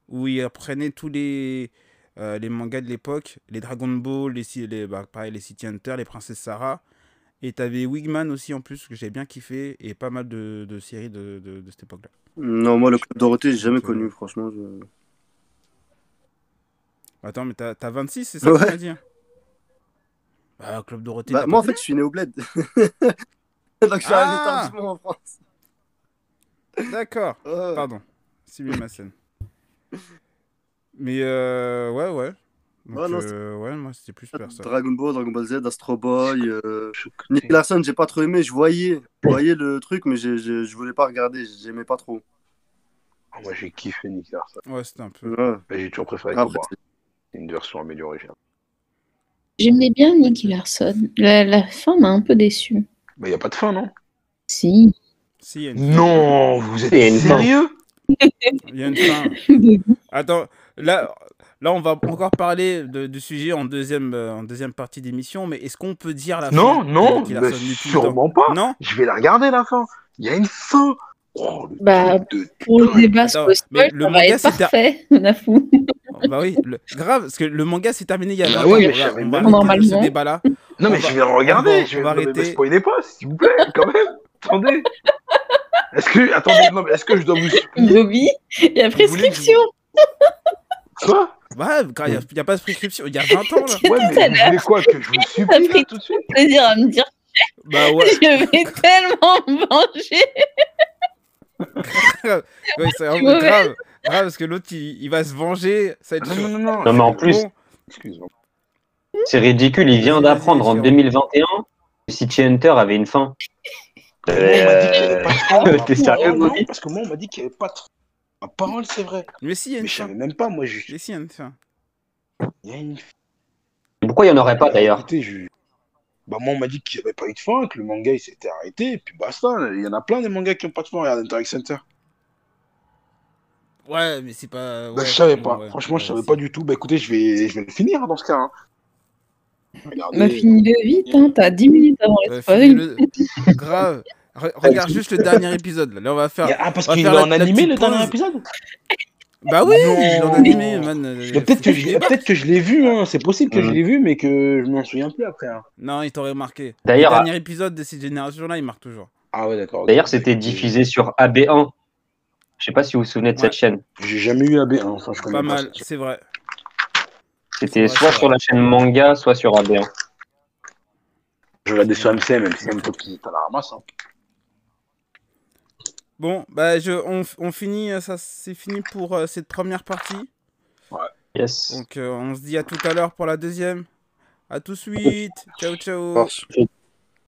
A: où ils reprenaient tous les, euh, les mangas de l'époque, les Dragon Ball, les, les, bah, pareil, les City Hunter, les Princesses Sarah. Et t'avais Wigman aussi en plus, que j'avais bien kiffé, et pas mal de, de séries de, de, de cette époque-là.
B: Non, moi, le Club Dorothée, j'ai jamais connu, franchement. je-
A: Attends, mais t'as t'as 26, c'est ça que tu m'as dit hein? Bah, Club Dorothée.
B: Bah, moi, en fait, je suis né au bled. Donc, je suis arrivé
A: Ah
B: tardivement en France.
A: D'accord, pardon. C'est ma scène. Mais euh, ouais, ouais. Donc,
B: Ouais, non,
A: euh, ouais, moi c'était plus ça.
B: Dragon Ball, Dragon Ball Z, Astro Boy. Euh...
C: Je-
B: Nick Larson, j'ai pas trop aimé. Je voyais, je voyais le truc, mais j'ai- j'ai- je voulais pas regarder. J'aimais pas trop.
C: Ah, Moi, j'ai kiffé Nicky Larson.
A: Ouais, c'était un peu.
B: Ouais.
C: Mais J'ai toujours préféré
B: Après,
C: une version améliorée. j'ai
E: J'aimais bien Nicky Larson. La, la fin m'a un peu déçue.
C: Bah, y a pas de fin, non
E: Si.
A: Si, il y a une
C: Non, vous êtes
D: Il
C: sérieux
A: Il y a une fin. Attends, là, là, on va encore parler de- du sujet en deuxième, euh, en deuxième partie d'émission, mais est-ce qu'on peut dire la
C: Non,
A: fin? de
C: non,
A: Nicky
C: bah, sûrement pas.
A: Non?
C: Je vais la regarder la fin. Il y a une fin. Oh, le
E: Bah,
C: de
E: Pour le débat
A: Attends,
E: le
A: mais
E: spoil,
A: le
E: ça va
A: manga,
E: être
A: c'est ter-
E: parfait, Nafou.
A: Bah oui, le- grave, parce que le manga s'est terminé il y a
C: Bah
A: 20
C: oui, savais
A: on va
E: Normalement.
A: ce débat-là.
C: Non, mais
A: On
C: je
A: va-
C: vais le regarder.
A: on
C: je
A: on va
C: vais... ne me
A: arrêter.
C: spoilez pas, s'il vous plaît, quand même. Attendez. Est-ce que, attendez, non, mais est-ce que je dois vous
E: Bobby, il y a
C: Vous
E: prescription.
C: Quoi?
A: Ouais, quand il n'y a, pas de prescription, il y a 20 ans là.
C: Ouais,
E: tout
C: mais
E: à
C: vous voulez quoi Que je vous supplie là, tout de suite?
E: plaisir à me dire
A: Bah ouais,
E: je vais tellement me
A: ouais c'est vraiment grave. Grave, parce que l'autre il, il va se venger. Ça va être
C: Non, non, non, non.
D: Non, mais en plus,
A: Bon,
C: Excuse-moi.
D: c'est ridicule. Il vient d'apprendre en
A: Chiron.
D: 2021 que City Hunter avait une fin.
C: On m'a dit qu'il y avait
D: Euh. T'es sérieux, Bobby
C: Parce que moi, on m'a dit qu'il n'y avait pas de fin. Ma parole, c'est vrai.
A: mais si, il y a
C: Mais
A: une
C: je
A: fin.
C: savais même pas, moi. Je...
A: Mais si, il y a une fin.
C: Il y a une fin.
D: Pourquoi il n'y en aurait pas d'ailleurs
C: je... Bah, moi, on m'a dit qu'il n'y avait pas eu de fin, que le manga il s'était arrêté, et puis basta. Il y en a plein des mangas qui n'ont pas de fin. Regarde Interact Center.
A: Ouais, mais c'est pas.
C: Bah,
A: ouais,
C: je savais pas.
A: ouais,
C: Franchement, je savais pas du tout. Bah, écoutez, je vais, je vais le finir hein, dans ce cas. Hein. Regardez.
E: Bah, finis-le vite, hein. t'as 10 minutes avant le
A: Euh,
E: spoil.
A: Grave. Re- regarde juste le dernier épisode. Là, Là, on va faire.
C: Ah, parce qu'il est
A: faire la-
C: en
A: la
C: animé le dernier épisode
A: Bah oui, est en animé, man.
C: Peut-être que, je... que l'ai vu, hein. c'est possible que je l'ai vu, mais que je m'en souviens plus après. hein.
A: Non, il t'aurait marqué.
D: D'ailleurs,
A: le dernier épisode de cette génération-là, il marque toujours.
C: Ah ouais, d'accord.
D: D'ailleurs, c'était diffusé sur AB1. Je sais pas si vous vous souvenez de
A: Ouais.
D: cette chaîne.
C: J'ai jamais eu AB1, enfin je connais
A: Pas
C: pas.
A: mal, c'est vrai.
D: C'était soit sur la chaîne manga, soit sur AB1.
C: Je regardais sur MCM, MCM, toi qui t'as la ramasse. Hein.
A: Bon, bah, je, on, on finit, euh, ça, c'est fini pour euh, cette première partie.
D: Yes.
A: Donc, euh, on se dit à tout à l'heure pour la deuxième. À tout de suite. Ciao, ciao.